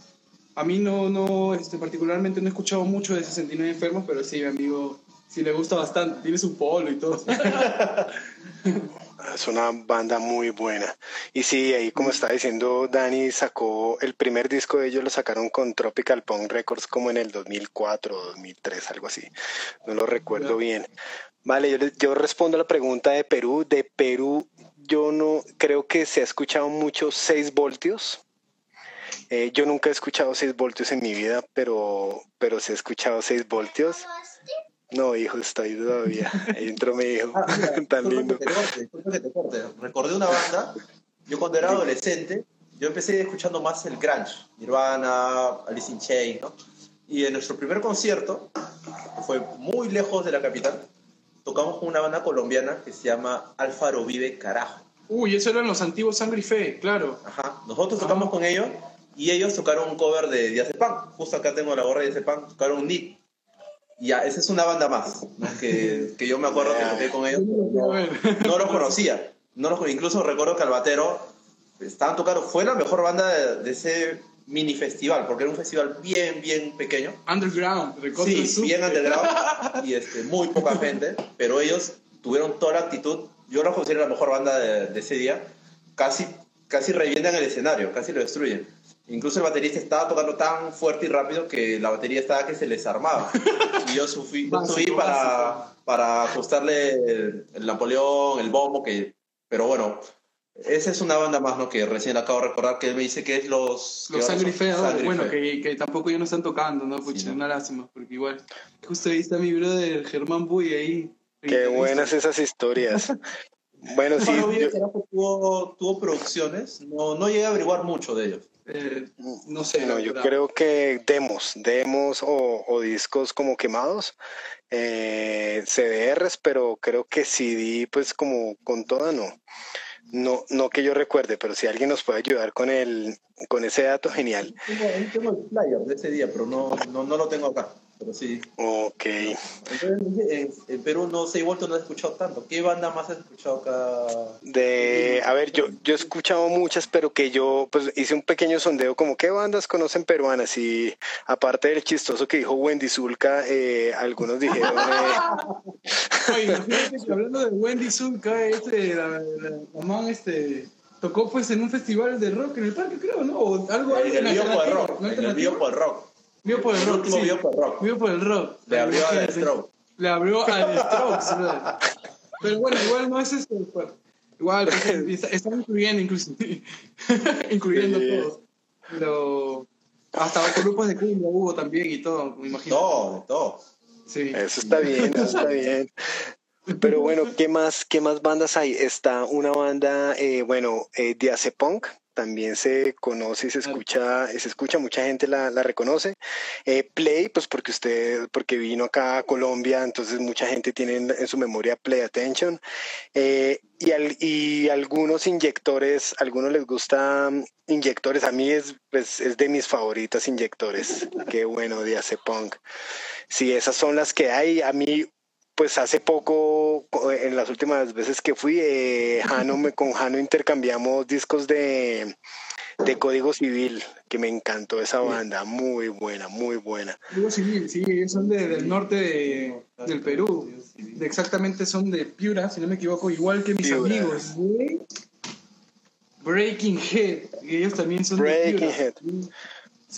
A mí no, no, este, particularmente no he escuchado mucho de 69 enfermos, pero sí, mi amigo, sí le gusta bastante. Tiene su polo y todo. es una banda muy buena. Y sí, ahí como está diciendo Dani, sacó el primer disco de ellos, lo sacaron con Tropical Punk Records como en el 2004 o 2003, algo así. No lo recuerdo bien. Vale, yo, yo respondo a la pregunta de Perú. De Perú, yo no creo que se ha escuchado mucho 6 voltios. Eh, yo nunca he escuchado 6 voltios en mi vida, pero, pero sí he escuchado 6 voltios. No, hijo, estoy todavía. Ahí entró mi hijo. Ah, Tan lindo. Recordé una banda. Yo cuando era adolescente, yo empecé escuchando más el grunge, Nirvana, Alice in Chains, ¿no? Y en nuestro primer concierto, fue muy lejos de la capital, tocamos con una banda colombiana que se llama Alfaro Vive Carajo. Uy, eso eran los antiguos Sangre y Fe, claro. Ajá. Nosotros tocamos con ellos y ellos tocaron un cover de Diazepam. Justo acá tengo la gorra de Diazepam. Tocaron un Nick. Y ya, esa es una banda más que, que, yo me acuerdo que toqué con ellos. No, los conocía. No los, incluso recuerdo que Albatero estaban tocando. Fue la mejor banda de, ese mini festival, porque era un festival bien, bien pequeño. Underground. Sí, bien underground. y este, muy poca gente. Pero ellos tuvieron toda la actitud. Yo los considero la mejor banda de, de ese día. Casi, casi revientan el escenario, casi lo destruyen. Incluso el baterista estaba tocando tan fuerte y rápido que la batería estaba que se les armaba. Y yo subí, subí para, para ajustarle el, Napoleón, el bombo, que, pero bueno, esa es una banda más, ¿no? Que recién acabo de recordar que él me dice que es los... Los Sangrifeos, bueno, que, que, tampoco ya no están tocando, ¿no? Pucha, una lástima, porque igual... Justo ahí está mi brother Germán Buy ahí. Qué buenas esas historias. bueno, sí. tuvo, tuvo producciones, no, no llegué a averiguar mucho de ellos. Eh, no sé. No, yo creo que demos, demos o, discos como quemados, eh, CDRs, pero creo que CD, pues como con toda no. No, no que yo recuerde, pero si alguien nos puede ayudar con el, con ese dato, genial. Tengo, el flyer de ese día, pero no, no, no lo tengo acá pero sí. Ok. Entonces, en, Perú no sé, vuelto no he escuchado tanto. ¿Qué banda más has escuchado acá? De, a ver, yo, yo he escuchado muchas, pero que yo pues hice un pequeño sondeo como qué bandas conocen peruanas y aparte del chistoso que dijo Wendy Zulka, eh, algunos dijeron... Eh... hablando de Wendy Zulka, este, la, la, este tocó pues en un festival de rock en el parque, creo, ¿no? O algo, en el Biopo Rock. En el Biopo de Rock. Vio por el rock. Sí. Vio por rock. Vio por el rock. Le abrió al Stroke. Le abrió al Strokes, Pero bueno, igual no es eso. Pues. Igual, pues, están incluyendo, inclusive. incluyendo todos. Pero hasta grupos de cumbia hubo también y todo, me imagino. Todo, todo. Sí. Eso está bien, eso está bien. Pero bueno, ¿qué más, qué más bandas hay? Está una banda, eh, bueno, eh, Punk, también se conoce y se escucha, se escucha, mucha gente la, reconoce. Eh, Play, pues porque usted, porque vino acá a Colombia, entonces mucha gente tiene en, su memoria Play Attention. Eh, y, y algunos inyectores, algunos les gusta mm, inyectores, a mí es, pues, es de mis favoritas inyectores. Qué bueno, de Punk. Sí, esas son las que hay. A mí pues hace poco, en las últimas veces que fui, eh, me, con Jano intercambiamos discos de, Código Civil, que me encantó esa banda, muy buena, muy buena. Código Civil, sí, son del norte del Perú, exactamente son de Piura, si no me equivoco, igual que mis amigos Breaking Head, ellos también son Breaking de Piura. Head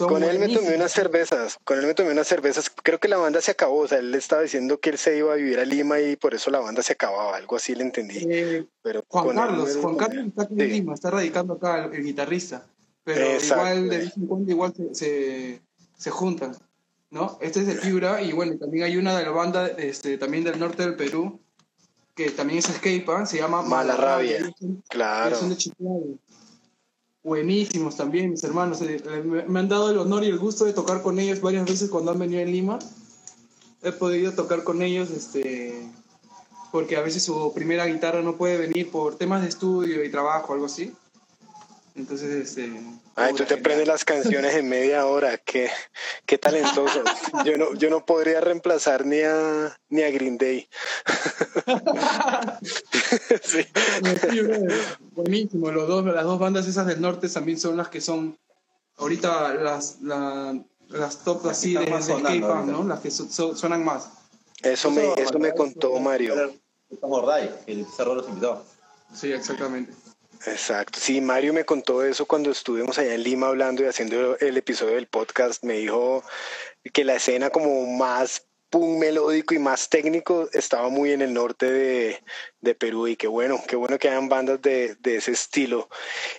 con él me tomé unas cervezas, con él me tomé unas cervezas, creo que la banda se acabó, o sea, él estaba diciendo que él se iba a vivir a Lima y por eso la banda se acababa, algo así le entendí. Eh, pero Juan Carlos, Juan Carlos está aquí en Lima, está radicando acá el, guitarrista, pero igual de vez en cuando igual se, se, juntan, ¿no? Este es de Fibra y bueno, también hay una de la banda este, también del norte del Perú, que también es escape, se llama Mala, Rabia, claro. Buenísimos también, mis hermanos. Eh, me han dado el honor y el gusto de tocar con ellos varias veces cuando han venido en Lima. He podido tocar con ellos, este, porque a veces su primera guitarra no puede venir por temas de estudio y trabajo, algo así. Entonces, este... Ay, tú te aprendes las canciones en media hora, qué, qué talentoso. Yo no, yo no podría reemplazar ni a, ni a Green Day. sí. Buenísimo, Los dos, las dos bandas esas del norte también son las que son ahorita las, las top así de, de K-Punk, ¿no? Las que suenan más. Eso me, eso me contó Mario. el cerro los invitó. Sí, exactamente. Exacto. Sí, Mario me contó eso cuando estuvimos allá en Lima hablando y haciendo el episodio del podcast. Me dijo que la escena como más pum melódico y más técnico estaba muy en el norte de, de Perú y qué bueno, qué bueno que hayan bandas de, de ese estilo.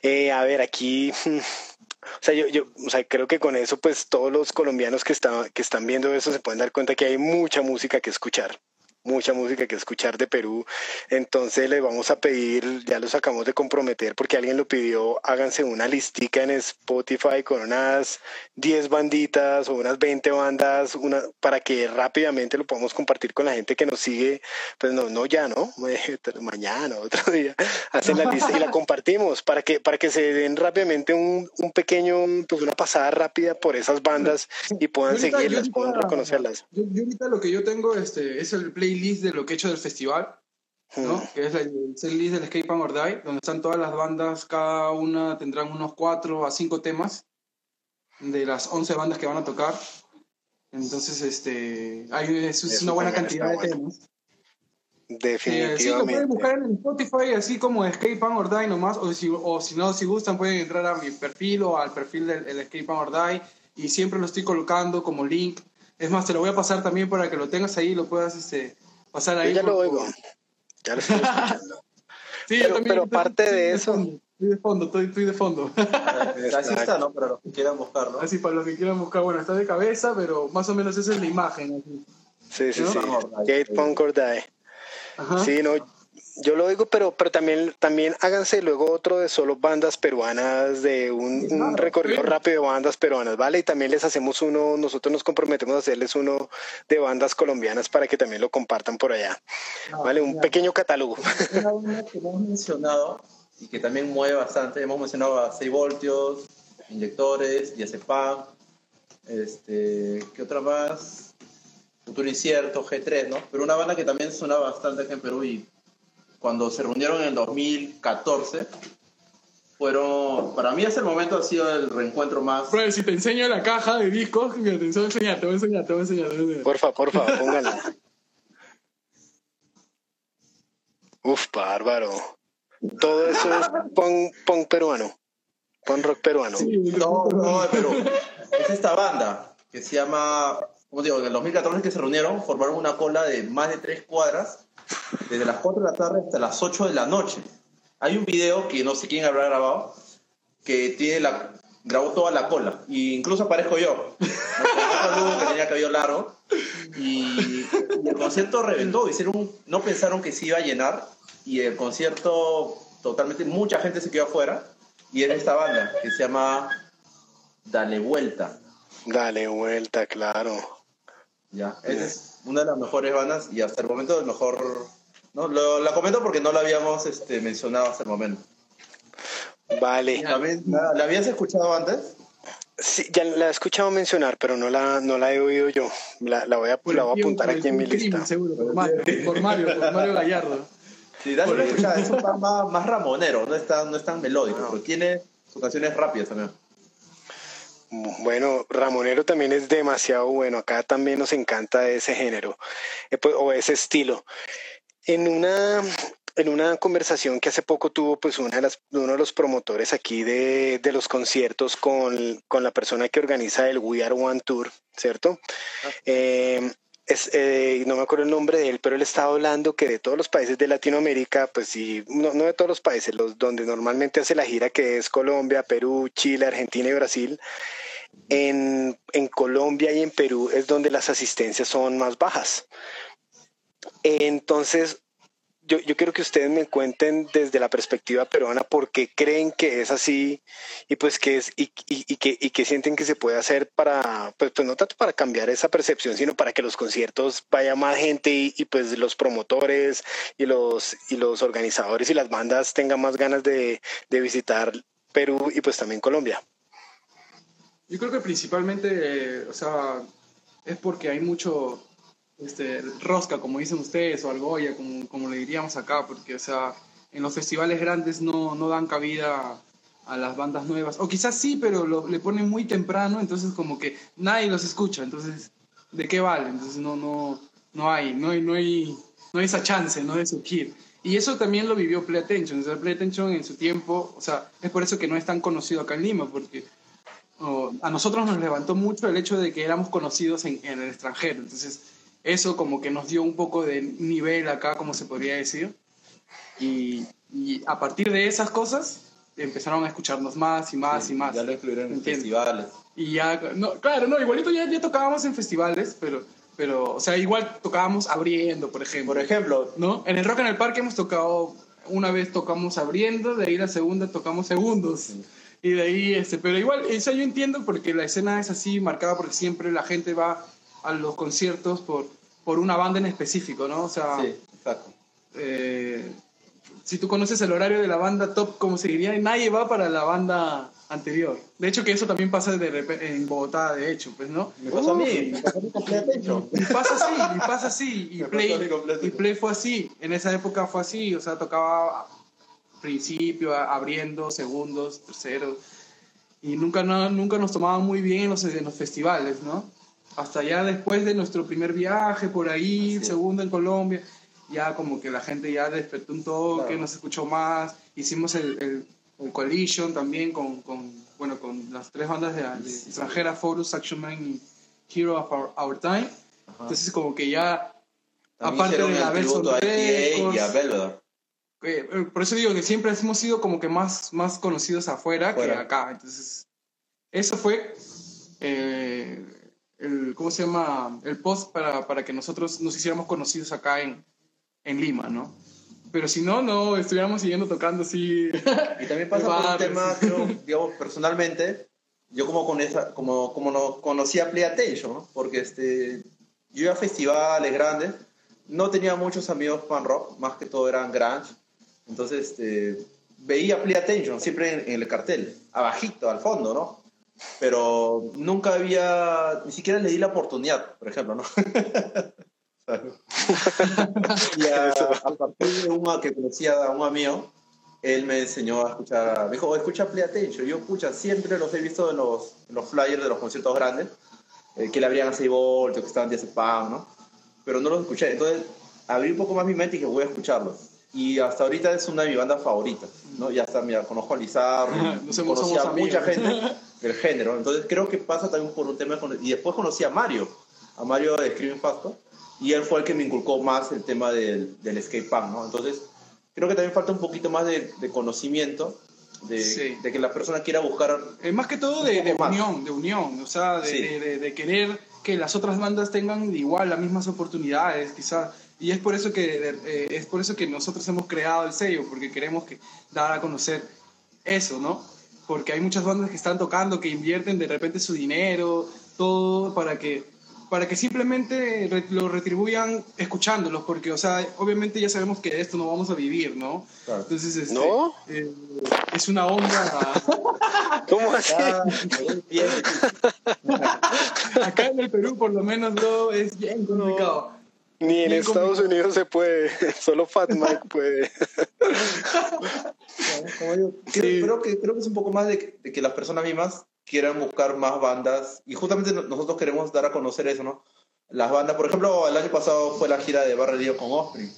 Eh, a ver, aquí, o sea, yo, yo o sea, creo que con eso pues todos los colombianos que, están que están viendo eso se pueden dar cuenta que hay mucha música que escuchar mucha música que escuchar de Perú. Entonces le vamos a pedir, ya los acabamos de comprometer porque alguien lo pidió, háganse una listica en Spotify con unas 10 banditas o unas 20 bandas, una, para que rápidamente lo podamos compartir con la gente que nos sigue, pues no, no ya, ¿no? Mañana, otro día, hacen la lista y la compartimos para que, para que se den rápidamente un, un pequeño, pues una pasada rápida por esas bandas y puedan seguirlas, puedan reconocerlas. Yo, yo, ahorita lo que yo tengo este, es el play list de lo que he hecho del festival, ¿no? Hmm. que es el playlist del Escape and or Die, donde están todas las bandas, cada una tendrán unos 4 a 5 temas de las 11 bandas que van a tocar. Entonces, este, hay, es, una buena cantidad de temas. Definitivamente. sí, lo pueden buscar en Spotify, así como Escape and or Die nomás, o si, o si no, si gustan, pueden entrar a mi perfil o al perfil del Escape and or Die, y siempre lo estoy colocando como link es más, te lo voy a pasar también para que lo tengas ahí y lo puedas este, pasar ahí. ya lo oigo. Ya lo estoy escuchando. sí, pero, también, pero aparte de eso. Estoy de fondo, estoy, estoy de fondo. Así está, ¿no? Para los que quieran buscarlo. Así, para los que quieran buscar, bueno, está de cabeza, pero más o menos esa es la imagen. Sí, sí, sí. Punk or Die. Ajá. Sí, no, yo lo digo, pero, pero también, también háganse luego otro de solo bandas peruanas, de un, recorrido rápido de bandas peruanas, ¿vale? Y también les hacemos uno, nosotros nos comprometemos a hacerles uno de bandas colombianas para que también lo compartan por allá, ¿vale? Un pequeño catálogo. Una que hemos mencionado y que también mueve bastante, hemos mencionado a 6 voltios, inyectores, diazepam, este, ¿qué otra más? Futuro Incierto, G3, ¿no? Pero una banda que también suena bastante aquí en Perú y cuando se reunieron en el 2014, fueron, para mí ese momento ha sido el reencuentro más... Bro, si te enseño la caja de discos, te voy a enseñar, te voy a enseñar, te voy a enseñar. Porfa, porfa, póngala. Uf, bárbaro. Todo eso es punk, peruano. Punk rock peruano. no, no, pero es esta banda que se llama, como digo, en el 2014 que se reunieron, formaron una cola de más de tres cuadras desde las 4 de la tarde hasta las 8 de la noche. Hay un video que no sé quién habrá grabado, que tiene la, grabó toda la cola, e incluso aparezco yo, que tenía cabello largo, y, el concierto reventó, hicieron, no pensaron que se iba a llenar, y el concierto totalmente, mucha gente se quedó afuera, y era esta banda que se llama Dale Vuelta. Dale Vuelta, claro. Ya, es una de las mejores bandas y hasta el momento el mejor... ¿no? la comento porque no la habíamos este, mencionado hasta el momento. Vale. ¿La, habías escuchado antes? Sí, ya la he escuchado mencionar, pero no la, no la he oído yo. La, la voy, a, la voy a apuntar aquí en mi lista. Seguro, por Mario, por Mario, por Mario Gallardo. Sí, dale una escuchada, es un más, más ramonero, no es tan, no es tan melódico, pero tiene sus canciones rápidas también. Bueno, Ramonero también es demasiado bueno. Acá también nos encanta ese género eh, pues, o ese estilo. En una, en una conversación que hace poco tuvo pues una de las, uno de los promotores aquí de, de los conciertos con, con, la persona que organiza el We Are One Tour, ¿cierto? Ah. Eh, eh, no me acuerdo el nombre de él, pero él estaba hablando que de todos los países de Latinoamérica, pues sí, no, no, de todos los países, los donde normalmente hace la gira, que es Colombia, Perú, Chile, Argentina y Brasil, en, en Colombia y en Perú es donde las asistencias son más bajas. Entonces, yo, yo quiero que ustedes me cuenten desde la perspectiva peruana por qué creen que es así y pues que es y, que, y que sienten que se puede hacer para, pues, pues no tanto para cambiar esa percepción, sino para que los conciertos vaya más gente y, pues los promotores y los, y los organizadores y las bandas tengan más ganas de, de visitar Perú y pues también Colombia. Yo creo que principalmente, eh, o sea, es porque hay mucho este, rosca, como dicen ustedes, o algoya, como, como le diríamos acá, porque, o sea, en los festivales grandes no, no dan cabida a las bandas nuevas, o quizás sí, pero le ponen muy temprano, entonces como que nadie los escucha, entonces, ¿de qué vale? Entonces no, no, no hay, no hay, no hay, no hay esa chance, ¿no? De surgir. Y eso también lo vivió Play Attention. O sea, Play Attention en su tiempo, o sea, es por eso que no es tan conocido acá en Lima, porque a nosotros nos levantó mucho el hecho de que éramos conocidos en, el extranjero. Entonces, eso como que nos dio un poco de nivel acá, como se podría decir. Y, y a partir de esas cosas empezaron a escucharnos más y más y más. Ya lo incluyeron en festivales. Y ya, no, claro, no, igualito ya, ya tocábamos en festivales, pero, pero, o sea, igual tocábamos abriendo, por ejemplo. Por ejemplo, ¿no? En el Rock en el Parque hemos tocado, una vez tocamos abriendo, de ahí la segunda tocamos segundos. Y de ahí, este, pero igual, eso yo entiendo porque la escena es así marcada porque siempre la gente va a los conciertos por, por una banda en específico, ¿no? O sea, sí, exacto. Eh, si tú conoces el horario de la banda top, como se diría, nadie va para la banda anterior. De hecho, que eso también pasa de en Bogotá, de hecho, pues, ¿no? Me pasa a mí, me pasa a mí Y pasa así, y pasa así. Y Play, y Play fue así. En esa época fue así, o sea, tocaba principio, abriendo, segundos, terceros. Y nunca, no, nunca nos tomaban muy bien en los, en los festivales, ¿no? Hasta ya después de nuestro primer viaje por ahí, segundo en Colombia, ya como que la gente ya despertó un toque, nos escuchó más, hicimos el, el, Coalition también con, con, bueno, con las tres bandas de, extranjeras, Forus, Action Man y Hero of Our, Time. Entonces como que ya, aparte de la Belson y a. Eh, por eso digo que siempre hemos sido como que más, más conocidos afuera, que acá. Entonces, eso fue eh, el, ¿cómo se llama? El post para, para que nosotros nos hiciéramos conocidos acá en, en Lima, ¿no? Pero si no, no estuviéramos siguiendo tocando así. Y también pasa por un tema, creo, digamos, personalmente, yo como, con esa, como, como no conocía Play Attention, ¿no? Porque este, yo iba a festivales grandes, no tenía muchos amigos fan rock, más que todo eran grunge. Entonces, este, veía Play Attention siempre en, en el cartel, abajito, al fondo, ¿no? Pero nunca había, ni siquiera le di la oportunidad, por ejemplo, ¿no? y a, partir de una que conocía a un amigo, él me enseñó a escuchar, me dijo, escucha Play Attention. Yo escucha, siempre los he visto en los, los flyers de los conciertos grandes, eh, que le abrían a 6 voltios, que estaban 10 spam, ¿no? Pero no los escuché. Entonces abrí un poco más mi mente y dije, voy a escucharlos y hasta ahorita es una de mis bandas favoritas, ¿no? Ya está, mira, conozco a Lizardo, conocí a mucha gente del género, entonces creo que pasa también por un tema, y después conocí a Mario, a Mario de Screaming Pasto, y él fue el que me inculcó más el tema del, del skate punk, ¿no? Entonces creo que también falta un poquito más de, de conocimiento, de, de, que la persona quiera buscar... Eh, más que todo de, de unión, de unión, o sea, de, de querer que las otras bandas tengan igual las mismas oportunidades, quizás y es por eso que, eh, es por eso que nosotros hemos creado el sello, porque queremos que, dar a conocer eso, ¿no? Porque hay muchas bandas que están tocando, que invierten de repente su dinero, todo para que, para que simplemente lo retribuyan escuchándolos, porque, o sea, obviamente ya sabemos que de esto no vamos a vivir, ¿no? Entonces, este, ¿No? Eh, es una onda... ¿Cómo así? Acá en el Perú, por lo menos, no, es bien complicado. Ni en Estados Unidos se puede, solo Fat Mike puede. creo, que, creo que es un poco más de que, las personas mismas quieran buscar más bandas y justamente nosotros queremos dar a conocer eso, ¿no? Las bandas, por ejemplo, el año pasado fue la gira de Barre con Osprey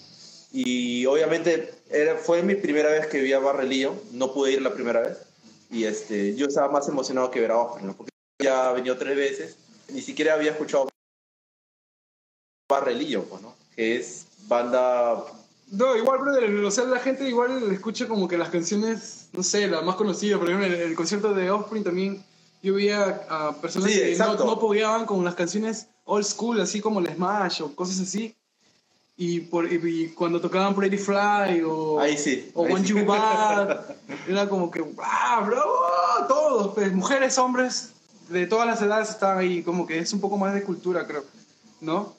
y obviamente era, fue mi primera vez que vi a Barre no pude ir la primera vez y este, yo estaba más emocionado que ver a Osprey, ¿no? Porque ya venido tres veces, ni siquiera había escuchado Barrelillo, pues, ¿no? Que es banda... No, igual, brother, o sea, la gente igual escucha como que las canciones, no sé, la más conocida, por ejemplo, en el, concierto de Offspring también yo veía a personas que no, no con las canciones old school, así como el Smash o cosas así. y, por, cuando tocaban Pretty Fly o, Ahí sí, o One You Bad, era como que, ¡ah! Todos, pues, mujeres, hombres, de todas las edades estaban ahí, como que es un poco más de cultura, creo, ¿no?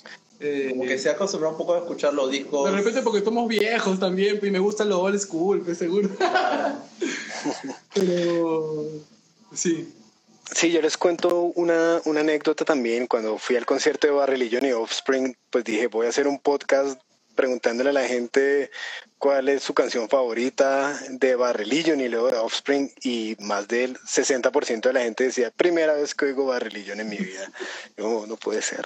Eh, como que se ha acostumbrado un poco a escuchar los discos. De repente porque somos viejos también, y me gusta lo old school, pues seguro. Pero, sí. Sí, yo les cuento una, una, anécdota también. Cuando fui al concierto de Barrelillon y Offspring, pues dije, voy a hacer un podcast preguntándole a la gente cuál es su canción favorita de Barrelillon y luego de Offspring y más del 60% de la gente decía, primera vez que oigo Barrelillon en mi vida. No, no puede ser.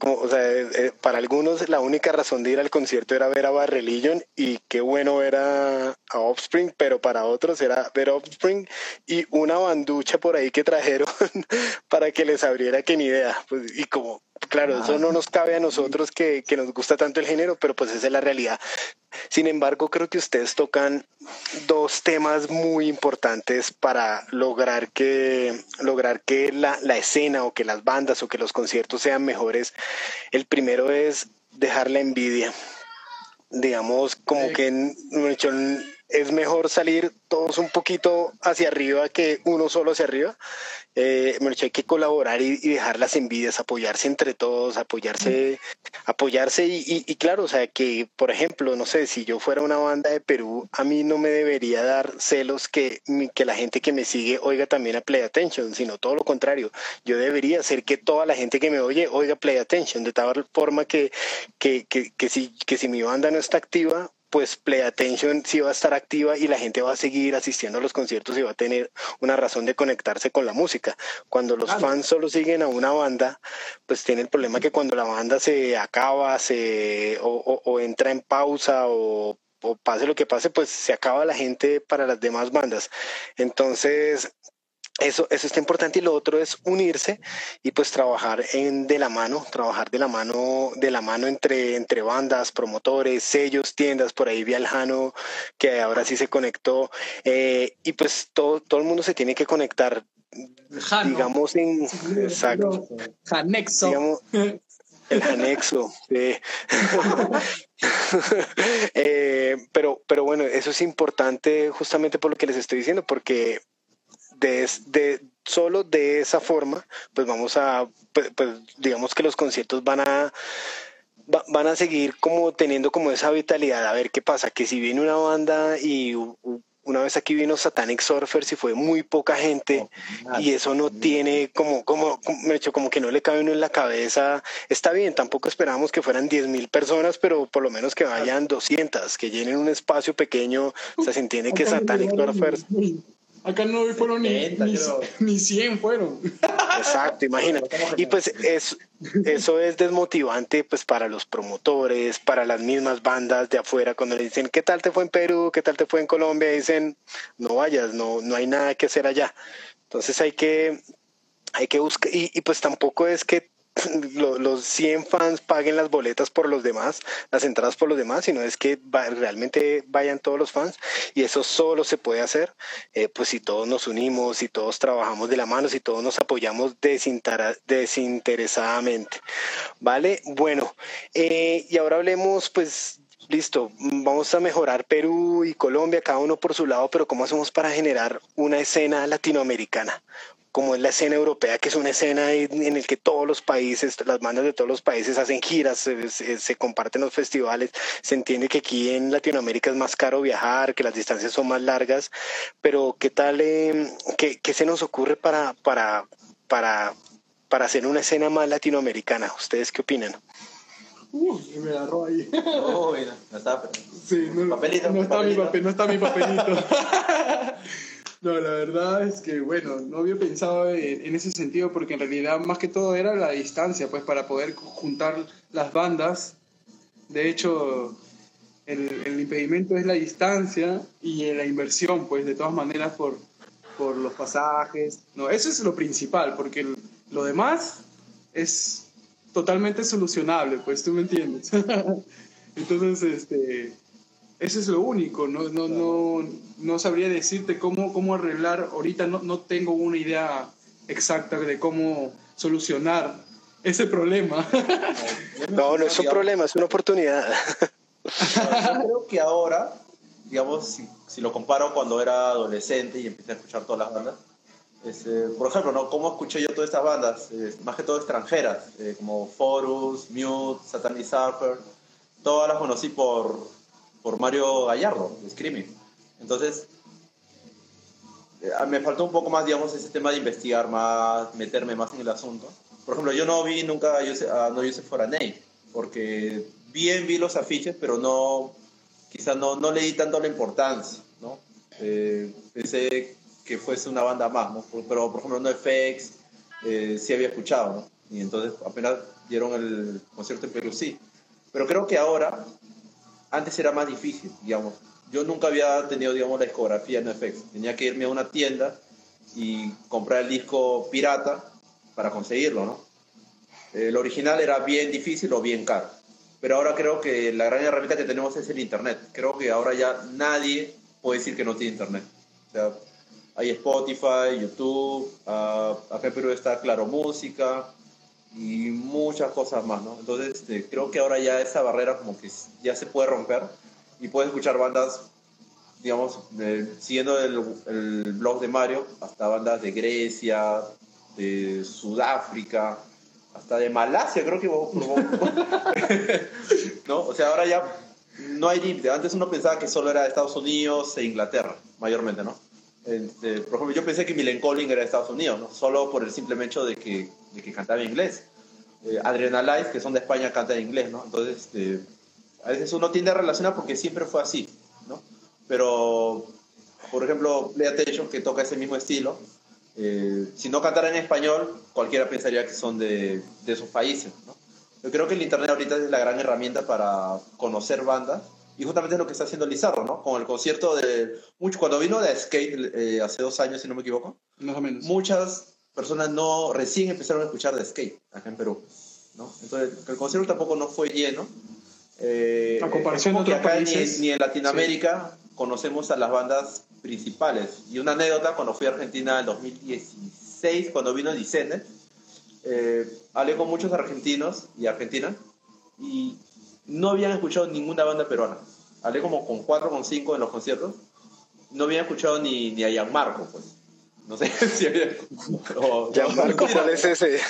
O sea, eh, eh, para algunos la única razón de ir al concierto era ver a Barrelillon y qué bueno era a, Offspring, pero para otros era ver Offspring y una banducha por ahí que trajeron para que les abriera que ni idea. Pues, y como Claro, eso no nos cabe a nosotros que, que, nos gusta tanto el género, pero pues esa es la realidad. Sin embargo, creo que ustedes tocan dos temas muy importantes para lograr que, lograr que la, la escena o que las bandas o que los conciertos sean mejores. El primero es dejar la envidia. Digamos, como que es mejor salir todos un poquito hacia arriba que uno solo hacia arriba eh, hay que colaborar y, dejar las envidias, apoyarse entre todos, apoyarse, apoyarse y, y, claro, o sea, que por ejemplo, no sé, si yo fuera una banda de Perú, a mí no me debería dar celos que, que la gente que me sigue oiga también a Play Attention, sino todo lo contrario, yo debería hacer que toda la gente que me oye oiga Play Attention, de tal forma que, que, que, que si, que si mi banda no está activa, pues Play Attention sí va a estar activa y la gente va a seguir asistiendo a los conciertos y va a tener una razón de conectarse con la música. Cuando los fans solo siguen a una banda, pues tiene el problema que cuando la banda se acaba se, o, entra en pausa o o pase lo que pase, pues se acaba la gente para las demás bandas. Entonces, eso, eso está importante y lo otro es unirse y pues trabajar en de la mano, trabajar de la mano, de la mano entre, entre bandas, promotores, sellos, tiendas, por ahí vi al Jano que ahora sí se conectó eh, y pues todo, todo el mundo se tiene que conectar, digamos en exacto, Janexo. el anexo. Eh, pero, pero bueno, eso es importante justamente por lo que les estoy diciendo, porque de, de, solo de esa forma, pues vamos a, pues, pues, digamos que los conciertos van a, van a seguir como teniendo como esa vitalidad, a ver qué pasa, que si viene una banda y una vez aquí vino Satanic Surfers y fue muy poca gente oh, y eso no tiene como, como, me hecho como que no le cabe uno en la cabeza. Está bien, tampoco esperamos que fueran 10 mil personas, pero por lo menos que vayan 200, que llenen un espacio pequeño. O sea, se entiende que Satanic Surfers Acá no fueron ni, ni, 100 fueron. Exacto, imagínate. Y pues es, eso es desmotivante pues para los promotores, para las mismas bandas de afuera, cuando le dicen, ¿qué tal te fue en Perú? ¿Qué tal te fue en Colombia? dicen, no vayas, no, no hay nada que hacer allá. Entonces hay que, hay que buscar, y, y pues tampoco es que los 100 fans paguen las boletas por los demás, las entradas por los demás, sino es que realmente vayan todos los fans y eso solo se puede hacer eh, pues si todos nos unimos, si todos trabajamos de la mano, si todos nos apoyamos desinteresadamente. ¿Vale? Bueno, eh, y ahora hablemos pues listo, vamos a mejorar Perú y Colombia, cada uno por su lado, pero ¿cómo hacemos para generar una escena latinoamericana? Como es la escena europea, que es una escena en la que todos los países, las bandas de todos los países hacen giras, se, comparten los festivales, se entiende que aquí en Latinoamérica es más caro viajar, que las distancias son más largas, pero ¿qué tal, eh, qué, se nos ocurre para, para, para, para hacer una escena más latinoamericana? ¿Ustedes qué opinan? Uh, me agarró ahí. Oh, mira, no está, sí, no, papelito, no, está Mi papel, no está mi papelito. No, la verdad es que, bueno, no había pensado en, ese sentido porque en realidad más que todo era la distancia, pues para poder juntar las bandas. De hecho, el, el impedimento es la distancia y la inversión, pues de todas maneras por, por los pasajes. No, eso es lo principal, porque lo demás es totalmente solucionable, pues tú me entiendes. Entonces, este, eso es lo único, no, no, no, no sabría decirte cómo, cómo arreglar, ahorita no, no tengo una idea exacta de cómo solucionar ese problema. no, no es un problema, es una oportunidad. Yo creo que ahora, digamos, si, lo comparo cuando era adolescente y empecé a escuchar todas las bandas, este, por ejemplo, ¿no? ¿Cómo escuché yo todas estas bandas? más que todo extranjeras, eh, como Forus, Mute, Satanic Surfer. Todas las conocí por, por Mario Gallardo, de Screaming. Entonces, eh, me faltó un poco más, digamos, ese tema de investigar más, meterme más en el asunto. Por ejemplo, yo no vi nunca a No Joseph Foraney, porque bien vi los afiches, pero no, quizás no, no le tanto la importancia, ¿no? Eh, pensé que fuese una banda más, ¿no? Pero, por ejemplo, NoFX eh, sí había escuchado, ¿no? Y entonces apenas dieron el concierto en Perú, sí. Pero creo que ahora, antes era más difícil, digamos. Yo nunca había tenido, digamos, la discografía de NoFX. Tenía que irme a una tienda y comprar el disco pirata para conseguirlo, ¿no? El original era bien difícil o bien caro. Pero ahora creo que la gran herramienta que tenemos es el Internet. Creo que ahora ya nadie puede decir que no tiene Internet. O sea, hay Spotify, YouTube, uh, acá en Perú está Claro Música y muchas cosas más, ¿no? Entonces este, creo que ahora ya esa barrera como que ya se puede romper y puedes escuchar bandas, digamos, siguiendo el, el blog de Mario, hasta bandas de Grecia, de Sudáfrica, hasta de Malasia, creo que ¿no? O sea, ahora ya no hay límite. Antes uno pensaba que solo era de Estados Unidos e Inglaterra, mayormente, ¿no? Este, por ejemplo, yo pensé que Millen Collin era de Estados Unidos, ¿no? Solo por el simple hecho de que, de que cantaba en inglés. Eh, Adrenalize, que son de España, canta en inglés, ¿no? Entonces, este, a veces uno tiende a relacionar porque siempre fue así, ¿no? Pero, por ejemplo, Play Attention, que toca ese mismo estilo, eh, si no cantaran en español, cualquiera pensaría que son de, de esos países. ¿no? Yo creo que el Internet ahorita es la gran herramienta para conocer bandas y justamente lo que está haciendo Lizardo, ¿no? Con el concierto de... Mucho, cuando vino de Skate eh, hace dos años, si no me equivoco, Más o menos. muchas personas no recién empezaron a escuchar de Skate acá en Perú. ¿no? Entonces, el concierto tampoco no fue lleno. Eh, a comparación de otros países. Ni, en Latinoamérica conocemos a las bandas principales. Y una anécdota, cuando fui a Argentina en 2016, cuando vino Dicene, eh, hablé con muchos argentinos y argentinas y no habían escuchado ninguna banda peruana. Hablé como con cuatro, con cinco en los conciertos. No habían escuchado ni, ni a Gianmarco, pues. No sé si había... Gianmarco, ¿cuál es ese?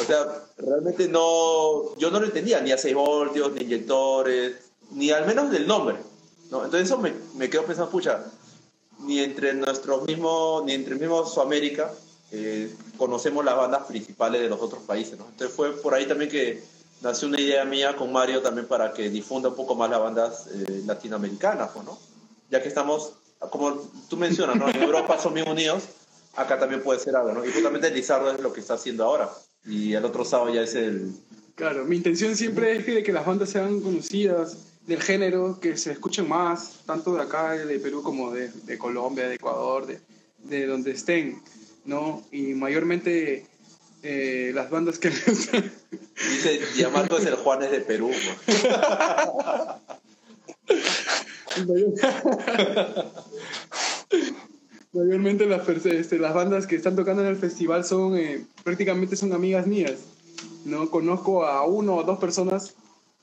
O sea, realmente no... Yo no lo entendía, ni a 6 voltios, ni inyectores, ni al menos del nombre. ¿no? Entonces eso me, me quedo pensando, pucha, ni entre nuestros mismos, ni entre mismos Sudamérica eh, conocemos las bandas principales de los otros países, ¿no? Entonces fue por ahí también que nació una idea mía con Mario también para que difunda un poco más las bandas eh, latinoamericanas, ¿no? Ya que estamos, como tú mencionas, ¿no? En Europa son bien unidos, acá también puede ser algo, ¿no? Y justamente Lizardo es lo que está haciendo ahora. Y el otro sábado ya es el... Claro, mi intención siempre es que, que las bandas sean conocidas, del género, que se escuchen más, tanto de acá, de Perú, como de, de Colombia, de Ecuador, de, de, donde estén, ¿no? Y mayormente eh, las bandas que... Dice, Diamanto es el Juanes de Perú. mayormente las, este, las bandas que están tocando en el festival son eh, prácticamente son amigas mías. ¿no? Conozco a uno o dos personas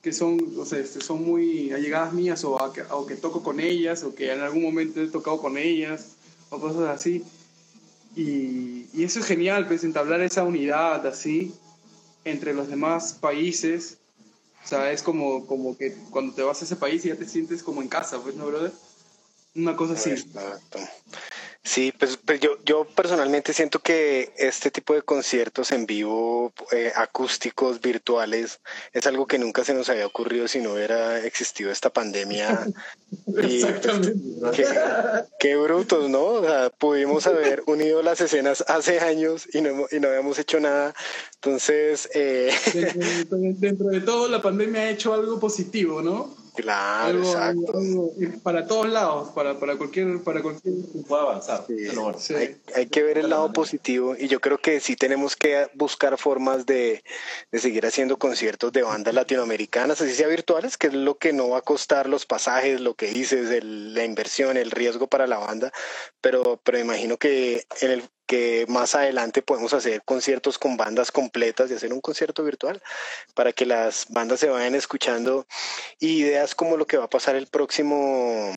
que son, o sea, este, son muy allegadas mías o, o, que toco con ellas o que en algún momento he tocado con ellas o cosas así. Y, y eso es genial, pues entablar esa unidad así entre los demás países. O sea, es como, como que cuando te vas a ese país ya te sientes como en casa, pues, ¿no, brother? Una cosa así. Exacto. Sí, pues, pues, yo, yo personalmente siento que este tipo de conciertos en vivo, eh, acústicos, virtuales, es algo que nunca se nos había ocurrido si no hubiera existido esta pandemia. y, pues, qué, brutos, ¿no? O sea, pudimos haber unido las escenas hace años y no, y no habíamos hecho nada. Entonces... Eh... dentro de todo, la pandemia ha hecho algo positivo, ¿no? Claro, exacto. para todos lados, para, para cualquier, para cualquier pueda avanzar. Hay, que ver el lado positivo y yo creo que sí tenemos que buscar formas de, de, seguir haciendo conciertos de bandas latinoamericanas, así sea virtuales, que es lo que no va a costar los pasajes, lo que dices, la inversión, el riesgo para la banda, pero, pero imagino que en el que más adelante podemos hacer conciertos con bandas completas y hacer un concierto virtual para que las bandas se vayan escuchando ideas como lo que va a pasar el próximo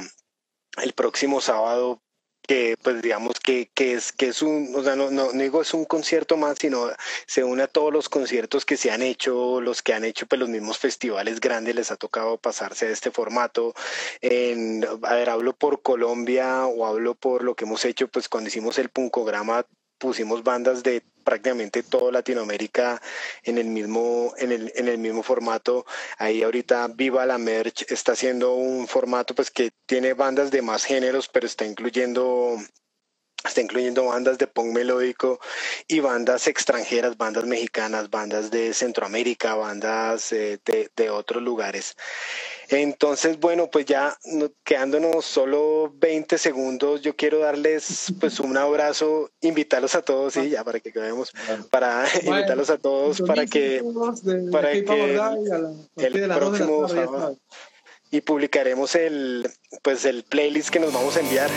el próximo sábado que pues digamos que, que, es que es un o sea no, no, digo es un concierto más sino se une a todos los conciertos que se han hecho los que han hecho pues los mismos festivales grandes les ha tocado pasarse a este formato. En a ver hablo por Colombia o hablo por lo que hemos hecho pues cuando hicimos el puncograma pusimos bandas de prácticamente toda Latinoamérica en el mismo en el, en el mismo formato. Ahí ahorita Viva la Merch está haciendo un formato pues que tiene bandas de más géneros pero está incluyendo está incluyendo bandas de punk melódico y bandas extranjeras, bandas mexicanas, bandas de Centroamérica, bandas eh, de, de, otros lugares. Entonces, bueno, pues ya quedándonos solo 20 segundos, yo quiero darles pues un abrazo, invitarlos a todos, sí, ya para que quedemos, para invitarlos a todos para que, para que el, próximo sábado y publicaremos el pues el playlist que nos vamos a enviar.